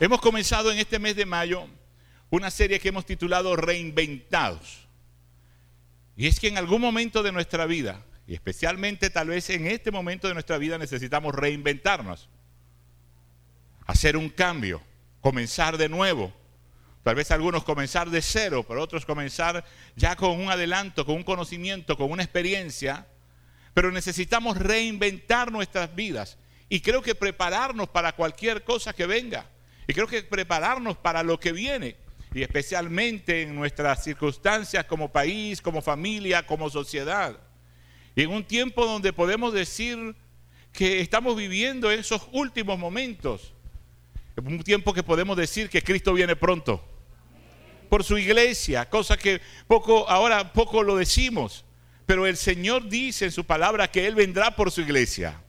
Hemos comenzado en este mes de mayo una serie que hemos titulado Reinventados. Y es que en algún momento de nuestra vida, y especialmente tal vez en este momento de nuestra vida, necesitamos reinventarnos, hacer un cambio, comenzar de nuevo. Tal vez algunos comenzar de cero, pero otros comenzar ya con un adelanto, con un conocimiento, con una experiencia. Pero necesitamos reinventar nuestras vidas y creo que prepararnos para cualquier cosa que venga. Y creo que prepararnos para lo que viene. Y especialmente en nuestras circunstancias como país, como familia, como sociedad. Y en un tiempo donde podemos decir que estamos viviendo esos últimos momentos. En un tiempo que podemos decir que Cristo viene pronto. Por su iglesia, cosa que poco, ahora poco lo decimos. Pero el Señor dice en su palabra que Él vendrá por su iglesia.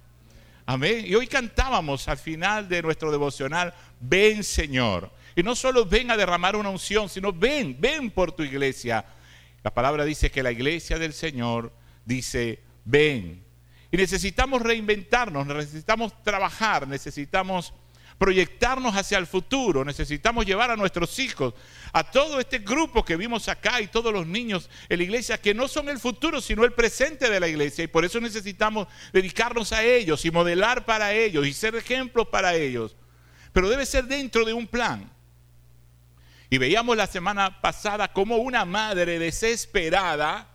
Amén. Y hoy cantábamos al final de nuestro devocional, ven Señor. Y no solo ven a derramar una unción, sino ven, ven por tu iglesia. La palabra dice que la iglesia del Señor dice, ven. Y necesitamos reinventarnos, necesitamos trabajar, necesitamos proyectarnos hacia el futuro, necesitamos llevar a nuestros hijos, a todo este grupo que vimos acá y todos los niños en la iglesia, que no son el futuro, sino el presente de la iglesia. Y por eso necesitamos dedicarnos a ellos y modelar para ellos y ser ejemplos para ellos. Pero debe ser dentro de un plan. Y veíamos la semana pasada como una madre desesperada,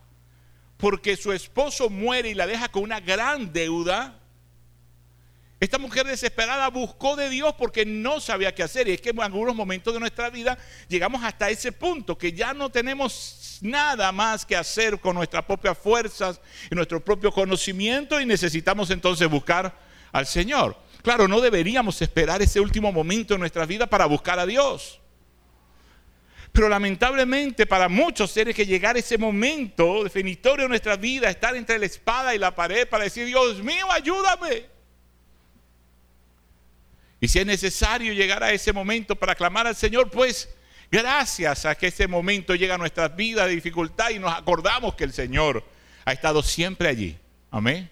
porque su esposo muere y la deja con una gran deuda, esta mujer desesperada buscó de Dios porque no sabía qué hacer. Y es que en algunos momentos de nuestra vida llegamos hasta ese punto que ya no tenemos nada más que hacer con nuestras propias fuerzas y nuestro propio conocimiento y necesitamos entonces buscar al Señor. Claro, no deberíamos esperar ese último momento en nuestra vida para buscar a Dios. Pero lamentablemente para muchos seres que llegar ese momento definitorio en nuestra vida, estar entre la espada y la pared para decir, Dios mío, ayúdame. Y si es necesario llegar a ese momento para clamar al Señor, pues gracias a que ese momento llega a nuestras vidas de dificultad y nos acordamos que el Señor ha estado siempre allí. Amén.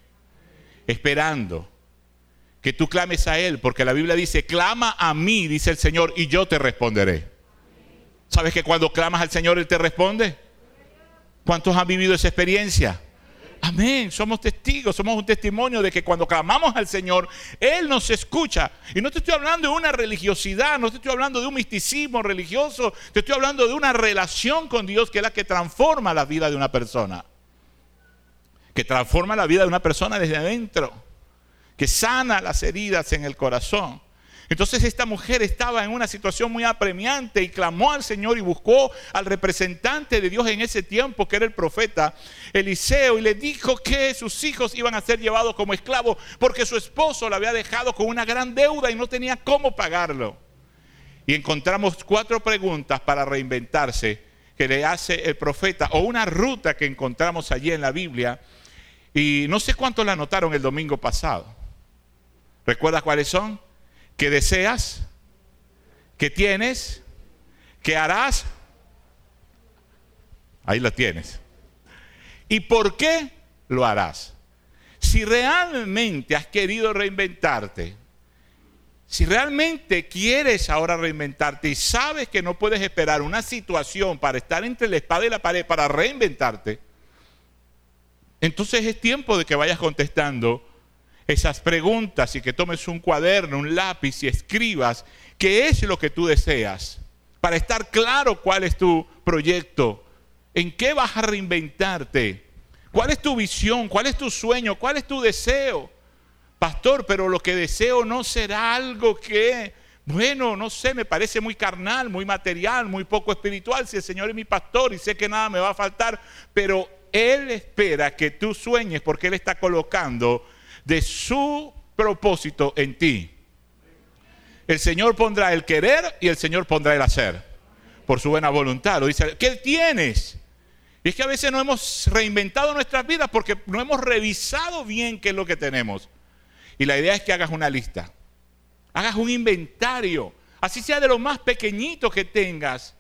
Esperando que tú clames a Él, porque la Biblia dice, clama a mí, dice el Señor, y yo te responderé. ¿Sabes que cuando clamas al Señor Él te responde? ¿Cuántos han vivido esa experiencia? Amén, somos testigos, somos un testimonio de que cuando clamamos al Señor, Él nos escucha. Y no te estoy hablando de una religiosidad, no te estoy hablando de un misticismo religioso, te estoy hablando de una relación con Dios que es la que transforma la vida de una persona. Que transforma la vida de una persona desde adentro, que sana las heridas en el corazón. Entonces esta mujer estaba en una situación muy apremiante y clamó al Señor y buscó al representante de Dios en ese tiempo, que era el profeta Eliseo, y le dijo que sus hijos iban a ser llevados como esclavos porque su esposo la había dejado con una gran deuda y no tenía cómo pagarlo. Y encontramos cuatro preguntas para reinventarse que le hace el profeta, o una ruta que encontramos allí en la Biblia, y no sé cuántos la anotaron el domingo pasado. ¿Recuerdas cuáles son? ¿Qué deseas, ¿Qué tienes, ¿Qué harás. Ahí lo tienes. ¿Y por qué lo harás? Si realmente has querido reinventarte, si realmente quieres ahora reinventarte y sabes que no puedes esperar una situación para estar entre la espada y la pared para reinventarte, entonces es tiempo de que vayas contestando esas preguntas y que tomes un cuaderno, un lápiz y escribas qué es lo que tú deseas, para estar claro cuál es tu proyecto, en qué vas a reinventarte, cuál es tu visión, cuál es tu sueño, cuál es tu deseo. Pastor, pero lo que deseo no será algo que, bueno, no sé, me parece muy carnal, muy material, muy poco espiritual, si el Señor es mi pastor y sé que nada me va a faltar, pero Él espera que tú sueñes porque Él está colocando de su propósito en ti. El Señor pondrá el querer y el Señor pondrá el hacer. Por su buena voluntad. Lo dice, ¿qué tienes? Y es que a veces no hemos reinventado nuestras vidas porque no hemos revisado bien qué es lo que tenemos. Y la idea es que hagas una lista. Hagas un inventario. Así sea de lo más pequeñito que tengas.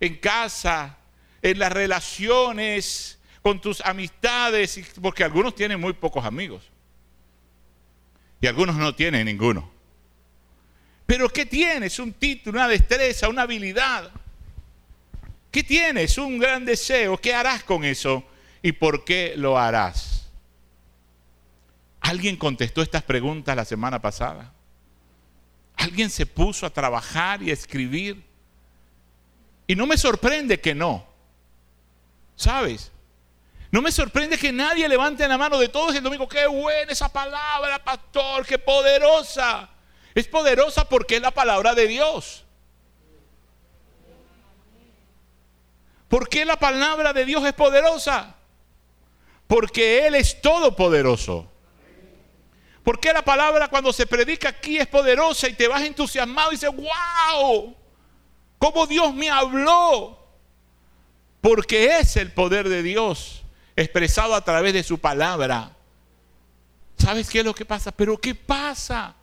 En casa, en las relaciones, con tus amistades. Porque algunos tienen muy pocos amigos y algunos no tienen ninguno. Pero ¿qué tienes? Un título, una destreza, una habilidad. ¿Qué tienes? Un gran deseo. ¿Qué harás con eso? ¿Y por qué lo harás? ¿Alguien contestó estas preguntas la semana pasada? ¿Alguien se puso a trabajar y a escribir? Y no me sorprende que no. ¿Sabes? No me sorprende que nadie levante la mano de todos el domingo. Qué buena esa palabra, pastor, qué poderosa. Es poderosa porque es la palabra de Dios. ¿Por qué la palabra de Dios es poderosa? Porque Él es todopoderoso. ¿Por qué la palabra cuando se predica aquí es poderosa y te vas entusiasmado y dices, wow, cómo Dios me habló? Porque es el poder de Dios expresado a través de su palabra. ¿Sabes qué es lo que pasa? Pero ¿qué pasa?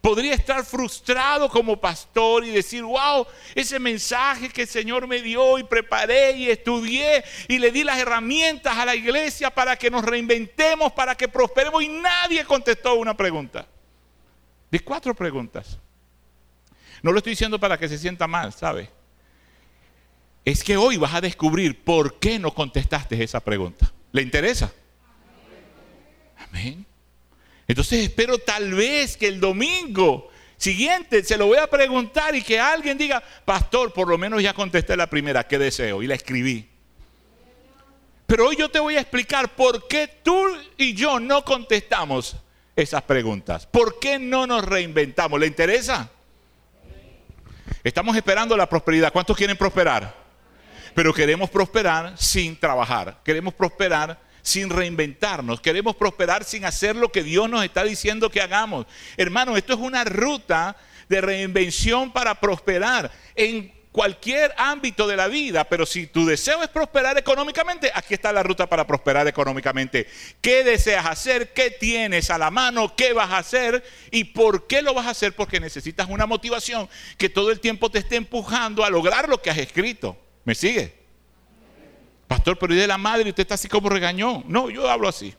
Podría estar frustrado como pastor y decir, wow, ese mensaje que el Señor me dio y preparé y estudié y le di las herramientas a la iglesia para que nos reinventemos, para que prosperemos y nadie contestó una pregunta. De cuatro preguntas. No lo estoy diciendo para que se sienta mal, ¿sabe? Es que hoy vas a descubrir por qué no contestaste esa pregunta. ¿Le interesa? Amén. Entonces espero tal vez que el domingo siguiente se lo voy a preguntar y que alguien diga, pastor, por lo menos ya contesté la primera, ¿qué deseo? Y la escribí. Pero hoy yo te voy a explicar por qué tú y yo no contestamos esas preguntas. ¿Por qué no nos reinventamos? ¿Le interesa? Estamos esperando la prosperidad. ¿Cuántos quieren prosperar? Pero queremos prosperar sin trabajar. Queremos prosperar sin reinventarnos. Queremos prosperar sin hacer lo que Dios nos está diciendo que hagamos. Hermano, esto es una ruta de reinvención para prosperar en cualquier ámbito de la vida, pero si tu deseo es prosperar económicamente, aquí está la ruta para prosperar económicamente. ¿Qué deseas hacer? ¿Qué tienes a la mano? ¿Qué vas a hacer? ¿Y por qué lo vas a hacer? Porque necesitas una motivación que todo el tiempo te esté empujando a lograr lo que has escrito. ¿Me sigue? Pastor, pero ¿y de la madre? Usted está así como regañó. No, yo hablo así.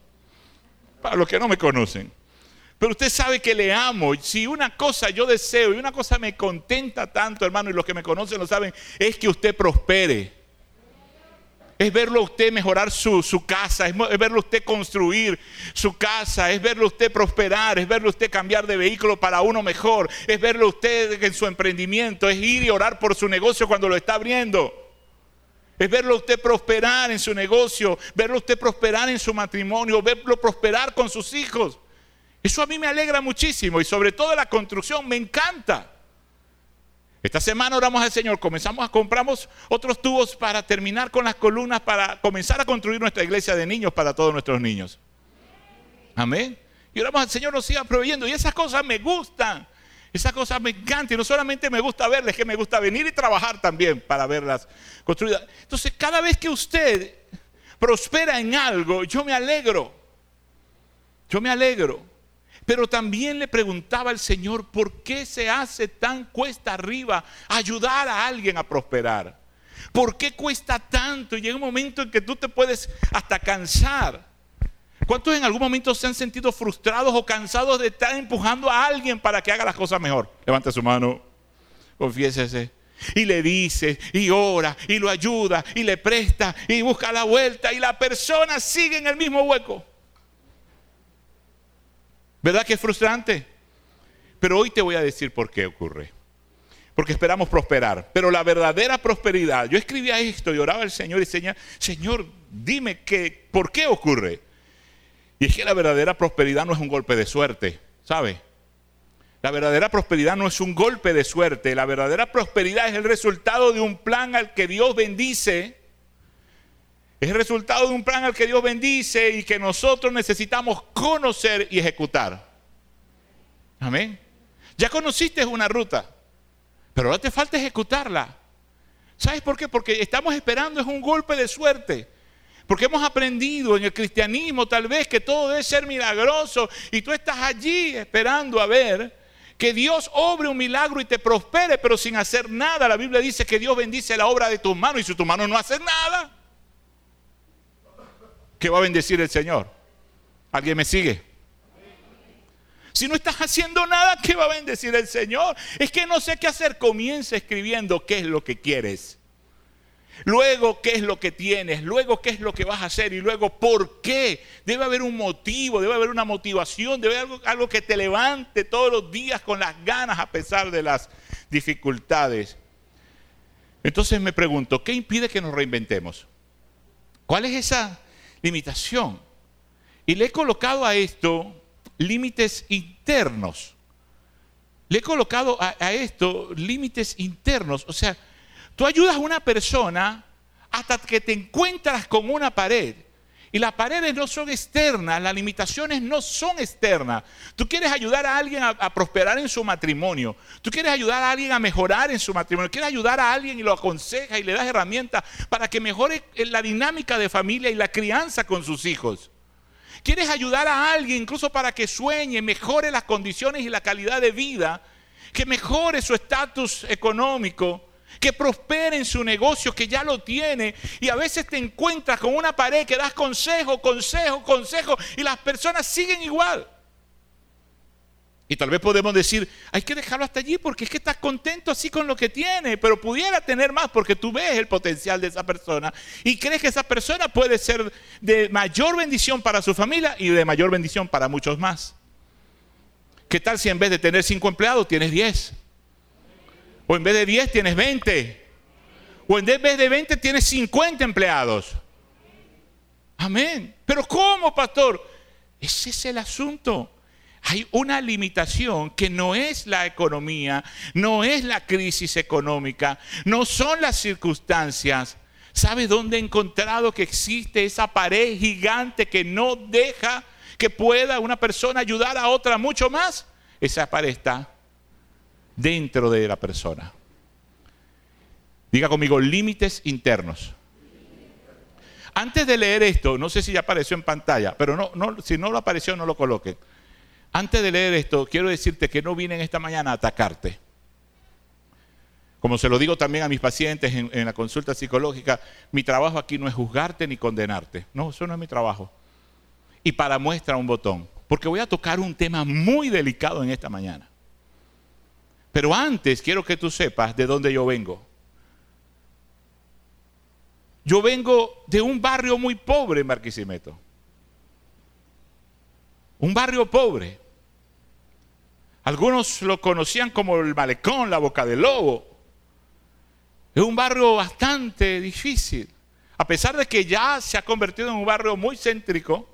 Para los que no me conocen. Pero usted sabe que le amo. Si una cosa yo deseo y una cosa me contenta tanto, hermano, y los que me conocen lo saben, es que usted prospere. Es verlo a usted mejorar su, su casa, es, es, verlo a usted construir su casa, es verlo a usted prosperar, es verlo a usted cambiar de vehículo para uno mejor, es verlo a usted en su emprendimiento, es ir y orar por su negocio cuando lo está abriendo. Es verlo usted prosperar en su negocio, verlo usted prosperar en su matrimonio, verlo prosperar con sus hijos. Eso a mí me alegra muchísimo y sobre todo la construcción me encanta. Esta semana oramos al Señor, comenzamos a compramos otros tubos para terminar con las columnas, para comenzar a construir nuestra iglesia de niños para todos nuestros niños. Amén. Y oramos al Señor nos siga proveyendo y esas cosas me gustan. Esa cosa me encanta y no solamente me gusta verlas, es que me gusta venir y trabajar también para verlas construidas. Entonces, cada vez que usted prospera en algo, yo me alegro. Yo me alegro. Pero también le preguntaba al Señor, ¿por qué se hace tan cuesta arriba ayudar a alguien a prosperar? ¿Por qué cuesta tanto? Y llega un momento en que tú te puedes hasta cansar. ¿Cuántos en algún momento se han sentido frustrados o cansados de estar empujando a alguien para que haga las cosas mejor? Levante su mano, confiésese. Y le dice, y ora, y lo ayuda, y le presta, y busca la vuelta, y la persona sigue en el mismo hueco. ¿Verdad que es frustrante? Pero hoy te voy a decir por qué ocurre. Porque esperamos prosperar. Pero la verdadera prosperidad, yo escribía esto y oraba al Señor y decía, Señor, dime que, por qué ocurre. Y es que la verdadera prosperidad no es un golpe de suerte, ¿sabe? La verdadera prosperidad no es un golpe de suerte. La verdadera prosperidad es el resultado de un plan al que Dios bendice. Es el resultado de un plan al que Dios bendice y que nosotros necesitamos conocer y ejecutar. Amén. Ya conociste una ruta, pero ahora te falta ejecutarla. ¿Sabes por qué? Porque estamos esperando es un golpe de suerte. Porque hemos aprendido en el cristianismo tal vez que todo debe ser milagroso y tú estás allí esperando a ver que Dios obre un milagro y te prospere, pero sin hacer nada. La Biblia dice que Dios bendice la obra de tus manos y si tus manos no hacen nada, ¿qué va a bendecir el Señor? ¿Alguien me sigue? Si no estás haciendo nada, ¿qué va a bendecir el Señor? Es que no sé qué hacer. Comienza escribiendo qué es lo que quieres. Luego, ¿qué es lo que tienes? Luego, ¿qué es lo que vas a hacer? Y luego, ¿por qué? Debe haber un motivo, debe haber una motivación, debe haber algo, que te levante todos los días con las ganas a pesar de las dificultades. Entonces me pregunto, ¿qué impide que nos reinventemos? ¿Cuál es esa limitación? Y le he colocado a esto límites internos. Le he colocado a, a esto límites internos. O sea, Tú ayudas a una persona hasta que te encuentras con una pared. Y las paredes no son externas, las limitaciones no son externas. Tú quieres ayudar a alguien a, prosperar en su matrimonio. Tú quieres ayudar a alguien a mejorar en su matrimonio. Quieres ayudar a alguien y lo aconseja y le das herramientas para que mejore la dinámica de familia y la crianza con sus hijos. Quieres ayudar a alguien incluso para que sueñe, mejore las condiciones y la calidad de vida, que mejore su estatus económico que prospere en su negocio, que ya lo tiene. Y a veces te encuentras con una pared que das consejo, consejo, consejo, y las personas siguen igual. Y tal vez podemos decir, hay que dejarlo hasta allí porque es que estás contento así con lo que tiene, pero pudiera tener más porque tú ves el potencial de esa persona y crees que esa persona puede ser de mayor bendición para su familia y de mayor bendición para muchos más. ¿Qué tal si en vez de tener cinco empleados tienes diez? O en vez de 10 tienes 20. O en vez de 20 tienes 50 empleados. Amén. Pero ¿cómo, pastor? Ese es el asunto. Hay una limitación que no es la economía, no es la crisis económica, no son las circunstancias. ¿Sabe dónde he encontrado que existe esa pared gigante que no deja que pueda una persona ayudar a otra mucho más? Esa pared está dentro de la persona. Diga conmigo, límites internos. Antes de leer esto, no sé si ya apareció en pantalla, pero no, no, si no lo apareció, no lo coloque. Antes de leer esto, quiero decirte que no vine esta mañana a atacarte. Como se lo digo también a mis pacientes en, en la consulta psicológica, mi trabajo aquí no es juzgarte ni condenarte. No, eso no es mi trabajo. Y para muestra un botón, porque voy a tocar un tema muy delicado en esta mañana. Pero antes quiero que tú sepas de dónde yo vengo. Yo vengo de un barrio muy pobre en Barquisimeto. Un barrio pobre. Algunos lo conocían como el malecón, la boca del lobo. Es un barrio bastante difícil. A pesar de que ya se ha convertido en un barrio muy céntrico,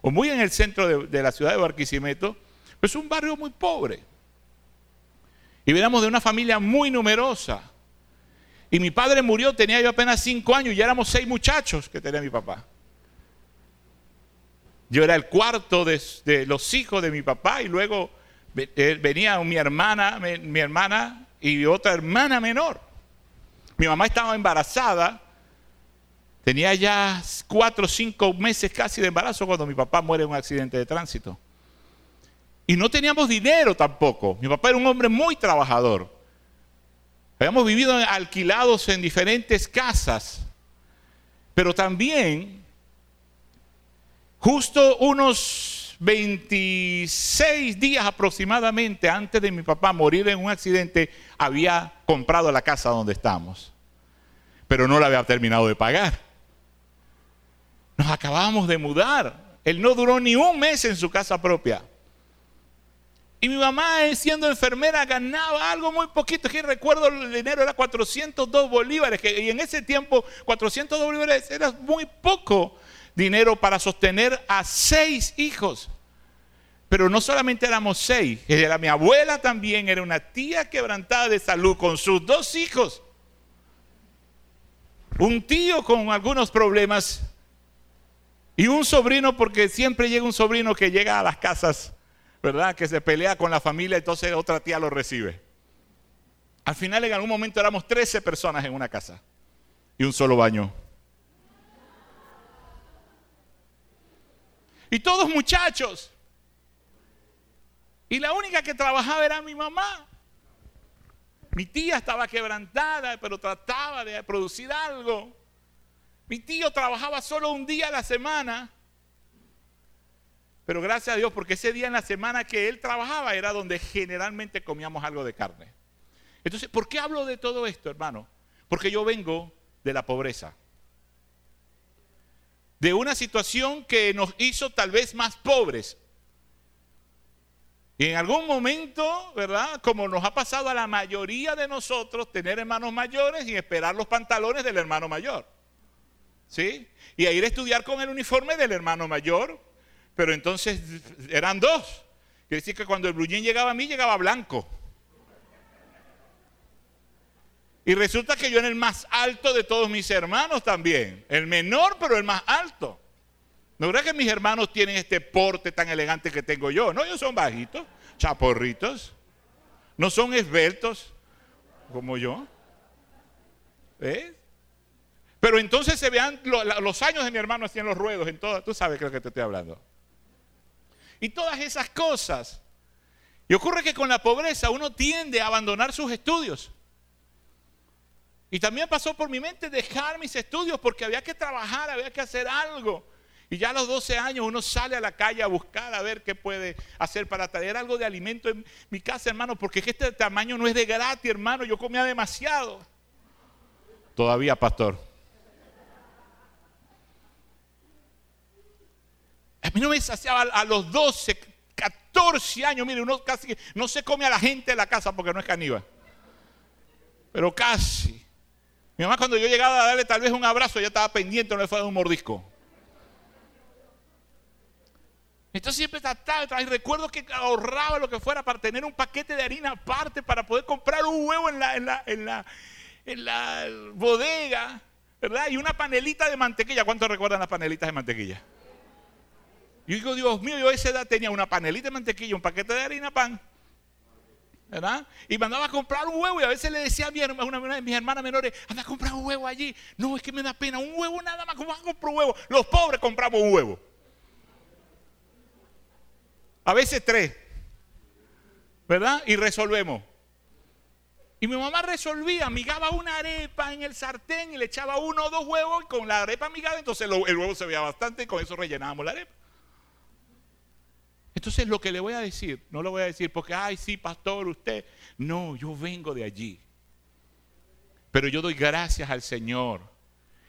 o muy en el centro de, la ciudad de Barquisimeto, es un barrio muy pobre. Y veníamos de una familia muy numerosa. Y mi padre murió, tenía yo apenas cinco años y ya éramos seis muchachos que tenía mi papá. Yo era el cuarto de, los hijos de mi papá y luego eh, venía mi hermana, mi hermana y otra hermana menor. Mi mamá estaba embarazada, tenía ya cuatro o cinco meses casi de embarazo cuando mi papá muere en un accidente de tránsito. Y no teníamos dinero tampoco. Mi papá era un hombre muy trabajador. Habíamos vivido alquilados en diferentes casas. Pero también, justo unos 26 días aproximadamente antes de mi papá morir en un accidente, había comprado la casa donde estamos. Pero no la había terminado de pagar. Nos acabamos de mudar. Él no duró ni un mes en su casa propia. Y mi mamá, eh, siendo enfermera, ganaba algo muy poquito. Que recuerdo el dinero era 402 bolívares. y en ese tiempo, 402 bolívares era muy poco dinero para sostener a seis hijos. Pero no solamente éramos seis, era mi abuela también, era una tía quebrantada de salud con sus dos hijos. Un tío con algunos problemas y un sobrino, porque siempre llega un sobrino que llega a las casas ¿verdad? Que se pelea con la familia, entonces otra tía lo recibe. Al final en algún momento éramos 13 personas en una casa y un solo baño. Y todos muchachos. Y la única que trabajaba era mi mamá. Mi tía estaba quebrantada, pero trataba de producir algo. Mi tío trabajaba solo un día a la semana Pero gracias a Dios, porque ese día en la semana que él trabajaba era donde generalmente comíamos algo de carne. Entonces, ¿por qué hablo de todo esto, hermano? Porque yo vengo de la pobreza. De una situación que nos hizo tal vez más pobres. Y en algún momento, ¿verdad? Como nos ha pasado a la mayoría de nosotros, tener hermanos mayores y esperar los pantalones del hermano mayor. ¿Sí? Y a ir a estudiar con el uniforme del hermano mayor. Pero entonces eran dos. Quiere decir que cuando el bruñín llegaba a mí, llegaba blanco. Y resulta que yo era el más alto de todos mis hermanos también. El menor, pero el más alto. ¿No verdad que mis hermanos tienen este porte tan elegante que tengo yo? No, ellos son bajitos, chaporritos. No son esbeltos como yo. ¿Ves? Pero entonces se vean los años de mi hermano hacían los ruedos en todo. Tú sabes es lo que te estoy hablando. Y todas esas cosas. Y ocurre que con la pobreza uno tiende a abandonar sus estudios. Y también pasó por mi mente dejar mis estudios porque había que trabajar, había que hacer algo. Y ya a los 12 años uno sale a la calle a buscar a ver qué puede hacer para traer algo de alimento en mi casa, hermano, porque es que este tamaño no es de gratis, hermano, yo comía demasiado. Todavía, pastor. A mí no me saciaba a los 12, 14 años, mire, uno casi no se come a la gente de la casa porque no es caníbal. Pero casi. Mi mamá cuando yo llegaba a darle tal vez un abrazo, ya estaba pendiente, no le fue a un mordisco. Entonces siempre trataba, y recuerdo que ahorraba lo que fuera para tener un paquete de harina aparte para poder comprar un huevo en la, en la, en la, en la bodega, ¿verdad? Y una panelita de mantequilla. ¿Cuántos recuerdan las panelitas de mantequilla? Yo digo, Dios mío, yo a esa edad tenía una panelita de mantequilla, un paquete de harina, pan. ¿verdad? Y mandaba a comprar un huevo y a veces le decía a, mi, una, de mis hermanas menores, anda a comprar un huevo allí. No, es que me da pena, un huevo nada más, ¿cómo vas a comprar un huevo? Los pobres compramos un huevo. A veces tres, ¿verdad? Y resolvemos. Y mi mamá resolvía, amigaba una arepa en el sartén y le echaba uno o dos huevos y con la arepa amigada, entonces el huevo se veía bastante y con eso rellenábamos la arepa. Entonces lo que le voy a decir, no lo voy a decir porque, ay, sí, pastor, usted. No, yo vengo de allí. Pero yo doy gracias al Señor.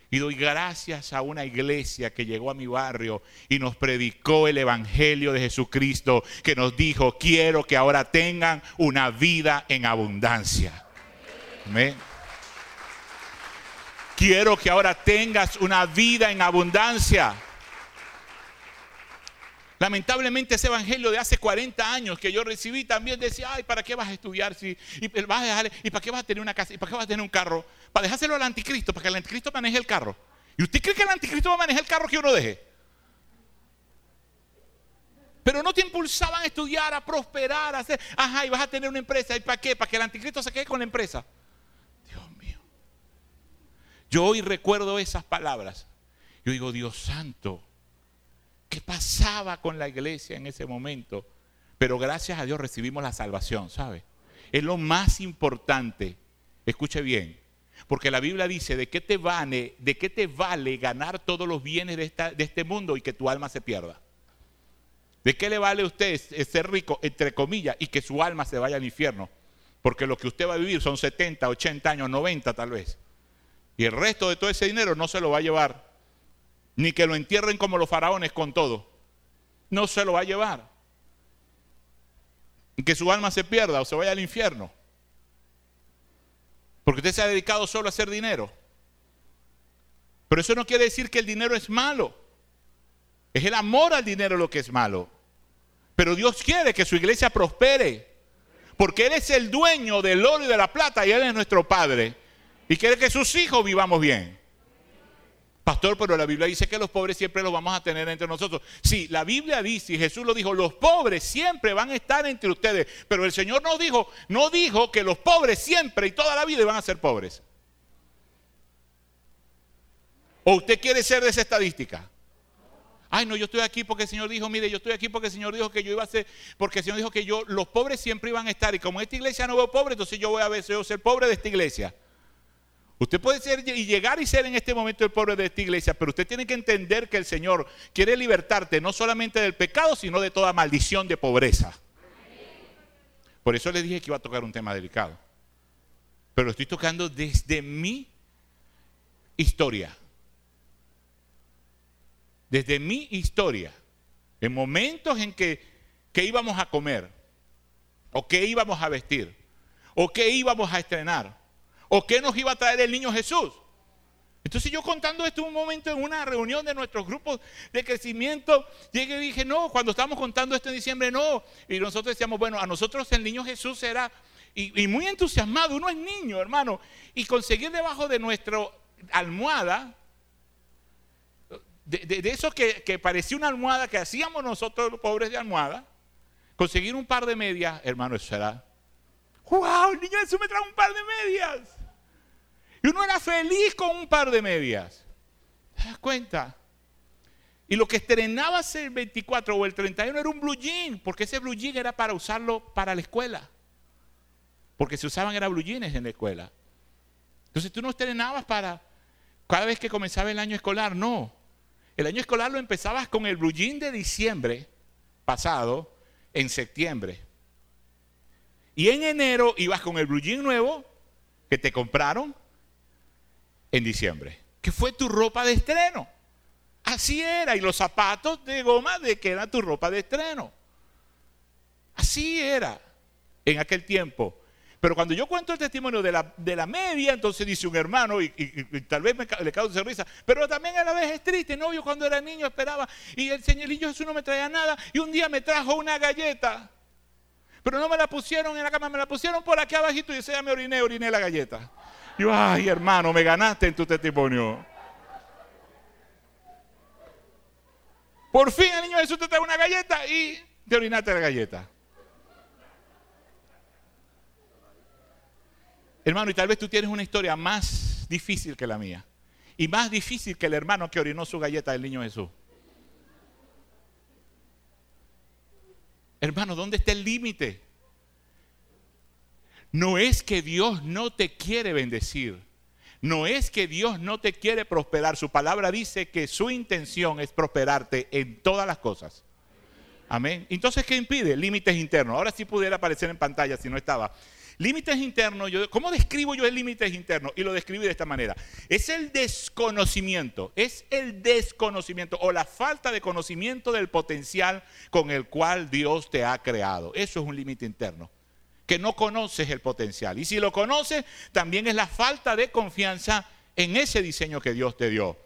Y doy gracias a una iglesia que llegó a mi barrio y nos predicó el Evangelio de Jesucristo, que nos dijo, quiero que ahora tengan una vida en abundancia. Amén. Quiero que ahora tengas una vida en abundancia. Lamentablemente ese evangelio de hace 40 años que yo recibí también decía, ay, ¿para qué vas a estudiar? Si, y, vas a dejarle, ¿Y para qué vas a tener una casa? ¿Y para qué vas a tener un carro? Para dejárselo al anticristo, para que el anticristo maneje el carro. ¿Y usted cree que el anticristo va a manejar el carro que uno deje? Pero no te impulsaban a estudiar, a prosperar, a hacer, ajá, y vas a tener una empresa. ¿Y para qué? Para que el anticristo se quede con la empresa. Dios mío. Yo hoy recuerdo esas palabras. Yo digo, Dios santo, ¿Qué pasaba con la iglesia en ese momento? Pero gracias a Dios recibimos la salvación, ¿sabe? Es lo más importante. Escuche bien. Porque la Biblia dice, ¿de qué te vale, de qué te vale ganar todos los bienes de, de este mundo y que tu alma se pierda? ¿De qué le vale a usted ser rico, entre comillas, y que su alma se vaya al infierno? Porque lo que usted va a vivir son 70, 80 años, 90 tal vez. Y el resto de todo ese dinero no se lo va a llevar ni que lo entierren como los faraones con todo. No se lo va a llevar. Que su alma se pierda o se vaya al infierno. Porque usted se ha dedicado solo a hacer dinero. Pero eso no quiere decir que el dinero es malo. Es el amor al dinero lo que es malo. Pero Dios quiere que su iglesia prospere. Porque Él es el dueño del oro y de la plata y Él es nuestro Padre. Y quiere que sus hijos vivamos bien. Pastor, pero la Biblia dice que los pobres siempre los vamos a tener entre nosotros. Sí, la Biblia dice, y Jesús lo dijo, los pobres siempre van a estar entre ustedes. Pero el Señor no dijo, no dijo que los pobres siempre y toda la vida van a ser pobres. ¿O usted quiere ser de esa estadística? Ay, no, yo estoy aquí porque el Señor dijo, mire, yo estoy aquí porque el Señor dijo que yo iba a ser, porque el Señor dijo que yo, los pobres siempre iban a estar. Y como esta iglesia no veo pobre, entonces yo voy a ver, yo ser pobre de esta iglesia. Usted puede ser y llegar y ser en este momento el pobre de esta iglesia, pero usted tiene que entender que el Señor quiere libertarte no solamente del pecado, sino de toda maldición de pobreza. Por eso le dije que iba a tocar un tema delicado. Pero lo estoy tocando desde mi historia. Desde mi historia. En momentos en que, que íbamos a comer, o qué íbamos a vestir, o qué íbamos a estrenar ¿O qué nos iba a traer el niño Jesús? Entonces yo contando esto un momento en una reunión de nuestros grupos de crecimiento, llegué y dije, no, cuando estábamos contando esto en diciembre, no. Y nosotros decíamos, bueno, a nosotros el niño Jesús era, y, muy entusiasmado, uno es niño, hermano, y conseguir debajo de nuestra almohada, de, eso que, que, parecía una almohada que hacíamos nosotros los pobres de almohada, conseguir un par de medias, hermano, eso era, wow, el niño Jesús me trajo un par de medias. Y uno era feliz con un par de medias. ¿Te das cuenta? Y lo que estrenabas el 24 o el 31 era un blue porque ese blue jean era para usarlo para la escuela. Porque se usaban era blue en la escuela. Entonces tú no estrenabas para cada vez que comenzaba el año escolar, no. El año escolar lo empezabas con el blue jean de diciembre pasado en septiembre. Y en enero ibas con el blue jean nuevo que te compraron en diciembre, que fue tu ropa de estreno. Así era, y los zapatos de goma de que era tu ropa de estreno. Así era en aquel tiempo. Pero cuando yo cuento el testimonio de la, de la media, entonces dice un hermano, y, tal vez me, le causa risa, pero también a la vez es triste, ¿no? Yo cuando era niño esperaba, y el señorillo Jesús no me traía nada, y un día me trajo una galleta. Pero no me la pusieron en la cama, me la pusieron por aquí abajito y ese ya me oriné, oriné la galleta. Yo, ay hermano, me ganaste en tu testimonio. Por fin el niño Jesús te trae una galleta y te orinaste la galleta. Hermano, y tal vez tú tienes una historia más difícil que la mía. Y más difícil que el hermano que orinó su galleta del niño Jesús. Hermano, ¿dónde está el límite? No es que Dios no te quiere bendecir. No es que Dios no te quiere prosperar. Su palabra dice que su intención es prosperarte en todas las cosas. Amén. Entonces, ¿qué impide? Límites internos. Ahora sí pudiera aparecer en pantalla si no estaba. Límites internos, yo, ¿cómo describo yo el límites internos? Y lo describí de esta manera. Es el desconocimiento, es el desconocimiento o la falta de conocimiento del potencial con el cual Dios te ha creado. Eso es un límite interno que no conoces el potencial. Y si lo conoces, también es la falta de confianza en ese diseño que Dios te dio.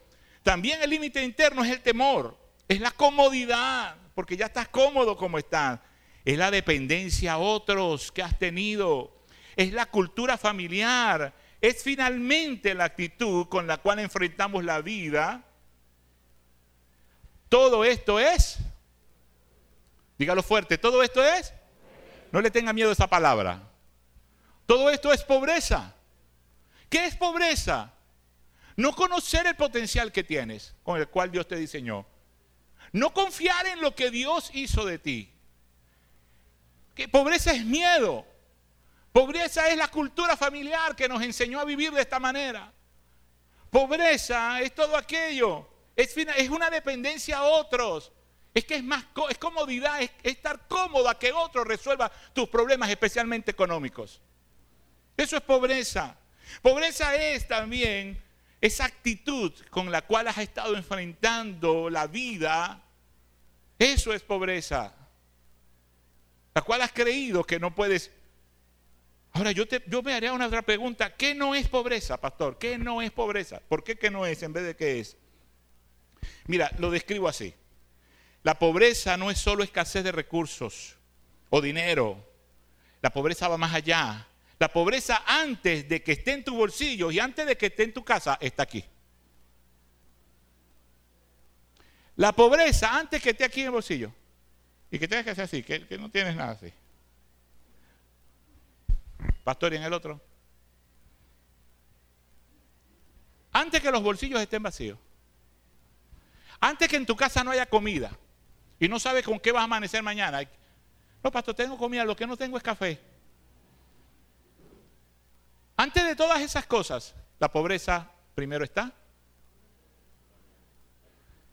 También el límite interno es el temor, es la comodidad, porque ya estás cómodo como estás. Es la dependencia a otros que has tenido. Es la cultura familiar. Es finalmente la actitud con la cual enfrentamos la vida. Todo esto es, dígalo fuerte, todo esto es no le tenga miedo a esa palabra. Todo esto es pobreza. ¿Qué es pobreza? No conocer el potencial que tienes, con el cual Dios te diseñó. No confiar en lo que Dios hizo de ti. Que pobreza es miedo. Pobreza es la cultura familiar que nos enseñó a vivir de esta manera. Pobreza es todo aquello. Es, es una dependencia a otros. Es que es más es comodidad, es, estar cómodo a que otro resuelva tus problemas, especialmente económicos. Eso es pobreza. Pobreza es también esa actitud con la cual has estado enfrentando la vida. Eso es pobreza. La cual has creído que no puedes. Ahora yo, te, yo me haría una otra pregunta. ¿Qué no es pobreza, pastor? ¿Qué no es pobreza? ¿Por qué no es en vez de qué es? Mira, lo describo así. La pobreza no es solo escasez de recursos o dinero. La pobreza va más allá. La pobreza antes de que esté en tu bolsillo y antes de que esté en tu casa está aquí. La pobreza antes que esté aquí en el bolsillo y que tengas que hacer así, que, que no tienes nada así. Pastor, ¿y en el otro? Antes que los bolsillos estén vacíos. Antes que en tu casa no haya comida y no sabes con qué vas a amanecer mañana. No, pastor, tengo comida, lo que no tengo es café. Antes de todas esas cosas, la pobreza primero está.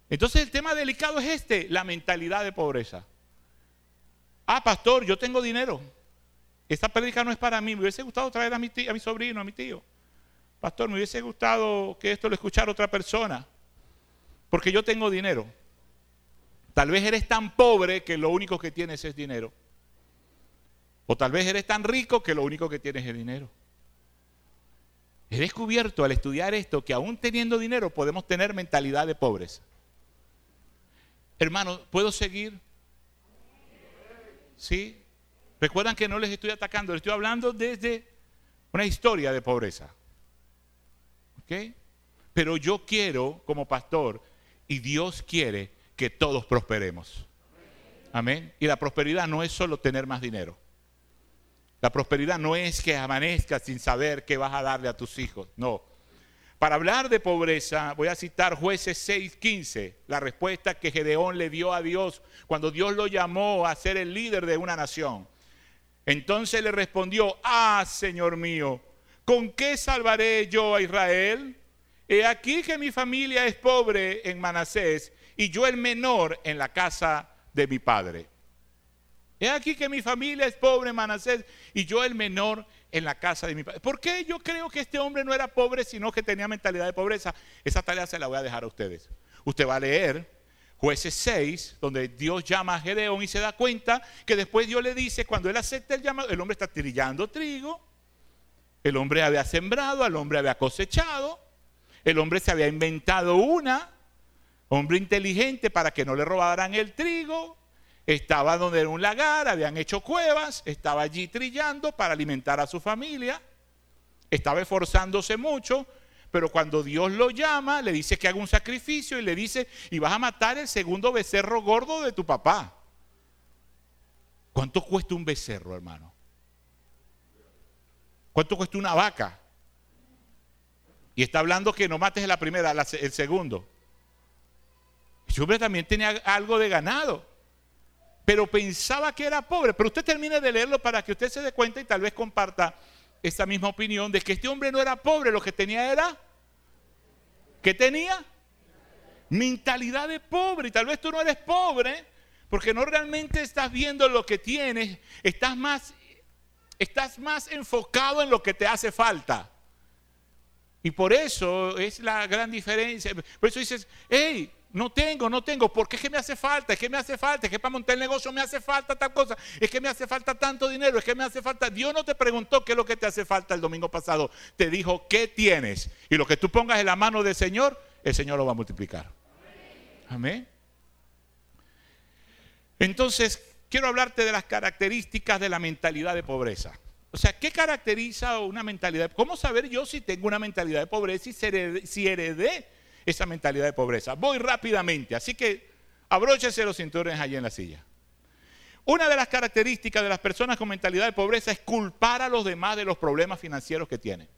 Entonces el tema delicado es este, la mentalidad de pobreza. Ah, pastor, yo tengo dinero. Esta prédica no es para mí. Me hubiese gustado traer a mi, a mi sobrino, a mi tío. Pastor, me hubiese gustado que esto lo escuchara otra persona. Porque yo tengo dinero. Tal vez eres tan pobre que lo único que tienes es dinero. O tal vez eres tan rico que lo único que tienes es dinero. He descubierto al estudiar esto que aún teniendo dinero podemos tener mentalidad de pobres. Hermano, ¿puedo seguir? ¿Sí? Recuerdan que no les estoy atacando, les estoy hablando desde una historia de pobreza. ¿Ok? Pero yo quiero, como pastor, y Dios quiere que todos prosperemos. Amén. Y la prosperidad no es solo tener más dinero. La prosperidad no es que amanezcas sin saber qué vas a darle a tus hijos. No. Para hablar de pobreza, voy a citar jueces 6:15, la respuesta que Gedeón le dio a Dios cuando Dios lo llamó a ser el líder de una nación. Entonces le respondió, ah, Señor mío, ¿con qué salvaré yo a Israel? He aquí que mi familia es pobre en Manasés y yo el menor en la casa de mi padre. He aquí que mi familia es pobre Manasés y yo el menor en la casa de mi padre. ¿Por qué yo creo que este hombre no era pobre, sino que tenía mentalidad de pobreza? Esa tarea se la voy a dejar a ustedes. Usted va a leer jueces 6, donde Dios llama a Gedeón y se da cuenta que después Dios le dice, cuando él acepta el llamado, el hombre está trillando trigo, el hombre había sembrado, el hombre había cosechado, el hombre se había inventado una, hombre inteligente para que no le robaran el trigo, estaba donde era un lagar, habían hecho cuevas, estaba allí trillando para alimentar a su familia, estaba esforzándose mucho, pero cuando Dios lo llama, le dice que haga un sacrificio y le dice, y vas a matar el segundo becerro gordo de tu papá. ¿Cuánto cuesta un becerro, hermano? ¿Cuánto cuesta una vaca? Y está hablando que no mates la primera, el segundo. Ese hombre también tenía algo de ganado pero pensaba que era pobre. Pero usted termine de leerlo para que usted se dé cuenta y tal vez comparta esta misma opinión de que este hombre no era pobre, lo que tenía era, ¿qué tenía? Mentalidad de pobre. Y tal vez tú no eres pobre porque no realmente estás viendo lo que tienes, estás más, estás más enfocado en lo que te hace falta. Y por eso es la gran diferencia. Por eso dices, hey, no tengo, no tengo. ¿Por qué es que me hace falta? Es que me hace falta. Es que para montar el negocio me hace falta tal cosa. Es que me hace falta tanto dinero. Es que me hace falta. Dios no te preguntó qué es lo que te hace falta el domingo pasado. Te dijo qué tienes. Y lo que tú pongas en la mano del Señor, el Señor lo va a multiplicar. Amén. Entonces, quiero hablarte de las características de la mentalidad de pobreza. O sea, ¿qué caracteriza una mentalidad? ¿Cómo saber yo si tengo una mentalidad de pobreza y si heredé esa mentalidad de pobreza. Voy rápidamente, así que abróchese los cinturones allí en la silla. Una de las características de las personas con mentalidad de pobreza es culpar a los demás de los problemas financieros que tienen.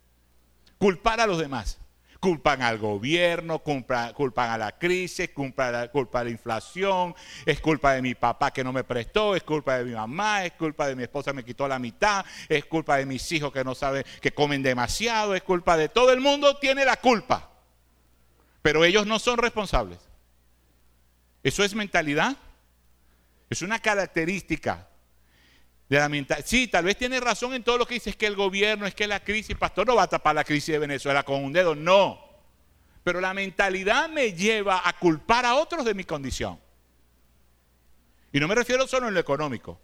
Culpar a los demás. Culpan al gobierno, culpan, a la crisis, culpan a, culpa a la inflación, es culpa de mi papá que no me prestó, es culpa de mi mamá, es culpa de mi esposa que me quitó la mitad, es culpa de mis hijos que no saben, que comen demasiado, es culpa de todo el mundo, tiene la culpa. Pero ellos no son responsables. Eso es mentalidad. Es una característica de la mentalidad. Sí, tal vez tiene razón en todo lo que dice, es que el gobierno, es que la crisis, pastor no va a tapar la crisis de Venezuela con un dedo, no. Pero la mentalidad me lleva a culpar a otros de mi condición. Y no me refiero solo en lo económico.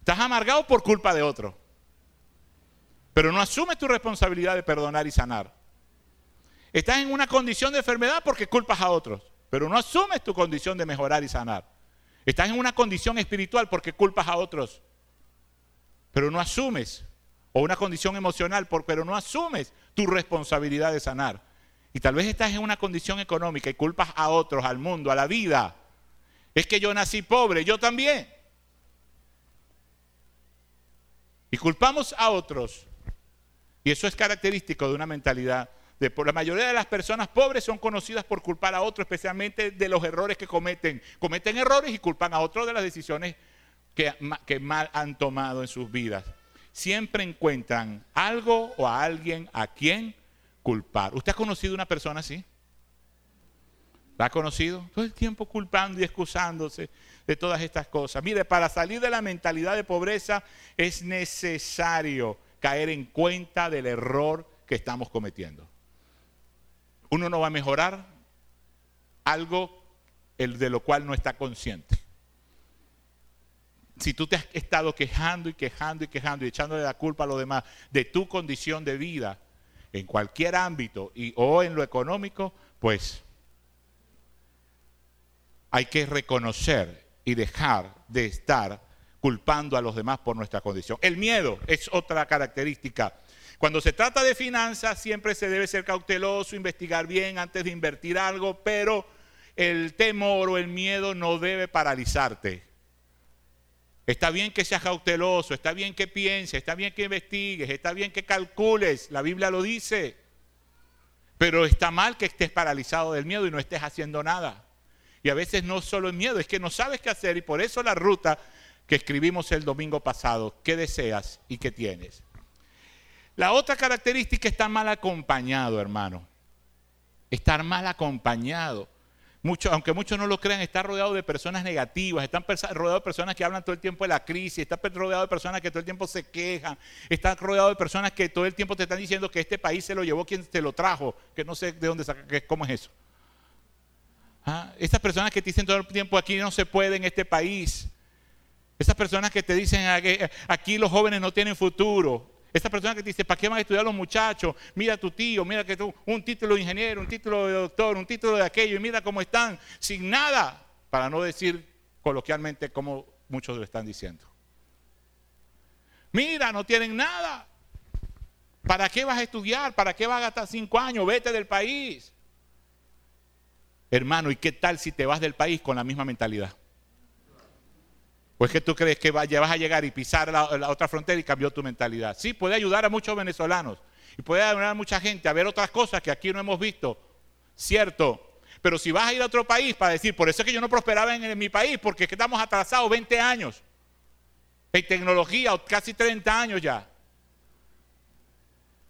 Estás amargado por culpa de otro. Pero no asumes tu responsabilidad de perdonar y sanar. Estás en una condición de enfermedad porque culpas a otros, pero no asumes tu condición de mejorar y sanar. Estás en una condición espiritual porque culpas a otros, pero no asumes. O una condición emocional, pero no asumes tu responsabilidad de sanar. Y tal vez estás en una condición económica y culpas a otros, al mundo, a la vida. Es que yo nací pobre, yo también. Y culpamos a otros. Y eso es característico de una mentalidad la mayoría de las personas pobres son conocidas por culpar a otros, especialmente de los errores que cometen. Cometen errores y culpan a otros de las decisiones que, mal han tomado en sus vidas. siempre encuentran algo o a alguien a quien culpar. ¿Usted ha conocido una persona así? ¿La ha conocido? Todo el tiempo culpando y excusándose de todas estas cosas. Mire, para salir de la mentalidad de pobreza es necesario caer en cuenta del error que estamos cometiendo. Uno no va a mejorar algo el de lo cual no está consciente. Si tú te has estado quejando y quejando y quejando y echándole la culpa a los demás de tu condición de vida en cualquier ámbito y, o en lo económico, pues hay que reconocer y dejar de estar culpando a los demás por nuestra condición. El miedo es otra característica. Cuando se trata de finanzas siempre se debe ser cauteloso, investigar bien antes de invertir algo, pero el temor o el miedo no debe paralizarte. Está bien que seas cauteloso, está bien que pienses, está bien que investigues, está bien que calcules, la Biblia lo dice. Pero está mal que estés paralizado del miedo y no estés haciendo nada. Y a veces no solo el miedo, es que no sabes qué hacer y por eso la ruta que escribimos el domingo pasado, qué deseas y qué tienes. La otra característica es estar mal acompañado, hermano. Estar mal acompañado. Mucho, aunque muchos no lo crean, está rodeado de personas negativas, están rodeado de personas que hablan todo el tiempo de la crisis, está rodeado de personas que todo el tiempo se quejan, está rodeado de personas que todo el tiempo te están diciendo que este país se lo llevó quien te lo trajo, que no sé de dónde saca, cómo es eso. ¿Ah? Estas personas que te dicen todo el tiempo aquí no se puede en este país. Esas personas que te dicen aquí los jóvenes no tienen futuro. Estas personas que te dicen, ¿para qué van a estudiar los muchachos? Mira a tu tío, mira que tú, un título de ingeniero, un título de doctor, un título de aquello, y mira cómo están, sin nada, para no decir coloquialmente como muchos lo están diciendo. Mira, no tienen nada. ¿Para qué vas a estudiar? ¿Para qué vas a gastar cinco años? Vete del país. Hermano, ¿y qué tal si te vas del país con la misma mentalidad? Pues que tú crees que vas a llegar y pisar la, otra frontera y cambió tu mentalidad. Sí, puede ayudar a muchos venezolanos y puede ayudar a mucha gente a ver otras cosas que aquí no hemos visto. Cierto. Pero si vas a ir a otro país para decir, por eso es que yo no prosperaba en, mi país, porque es que estamos atrasados 20 años en tecnología, casi 30 años ya.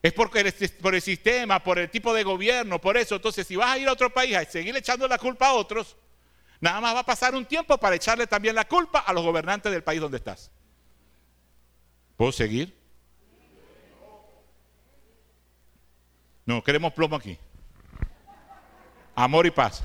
Es porque por el sistema, por el tipo de gobierno, por eso. Entonces, si vas a ir a otro país a seguir echando la culpa a otros, nada más va a pasar un tiempo para echarle también la culpa a los gobernantes del país donde estás. ¿Puedo seguir? No, queremos plomo aquí. Amor y paz.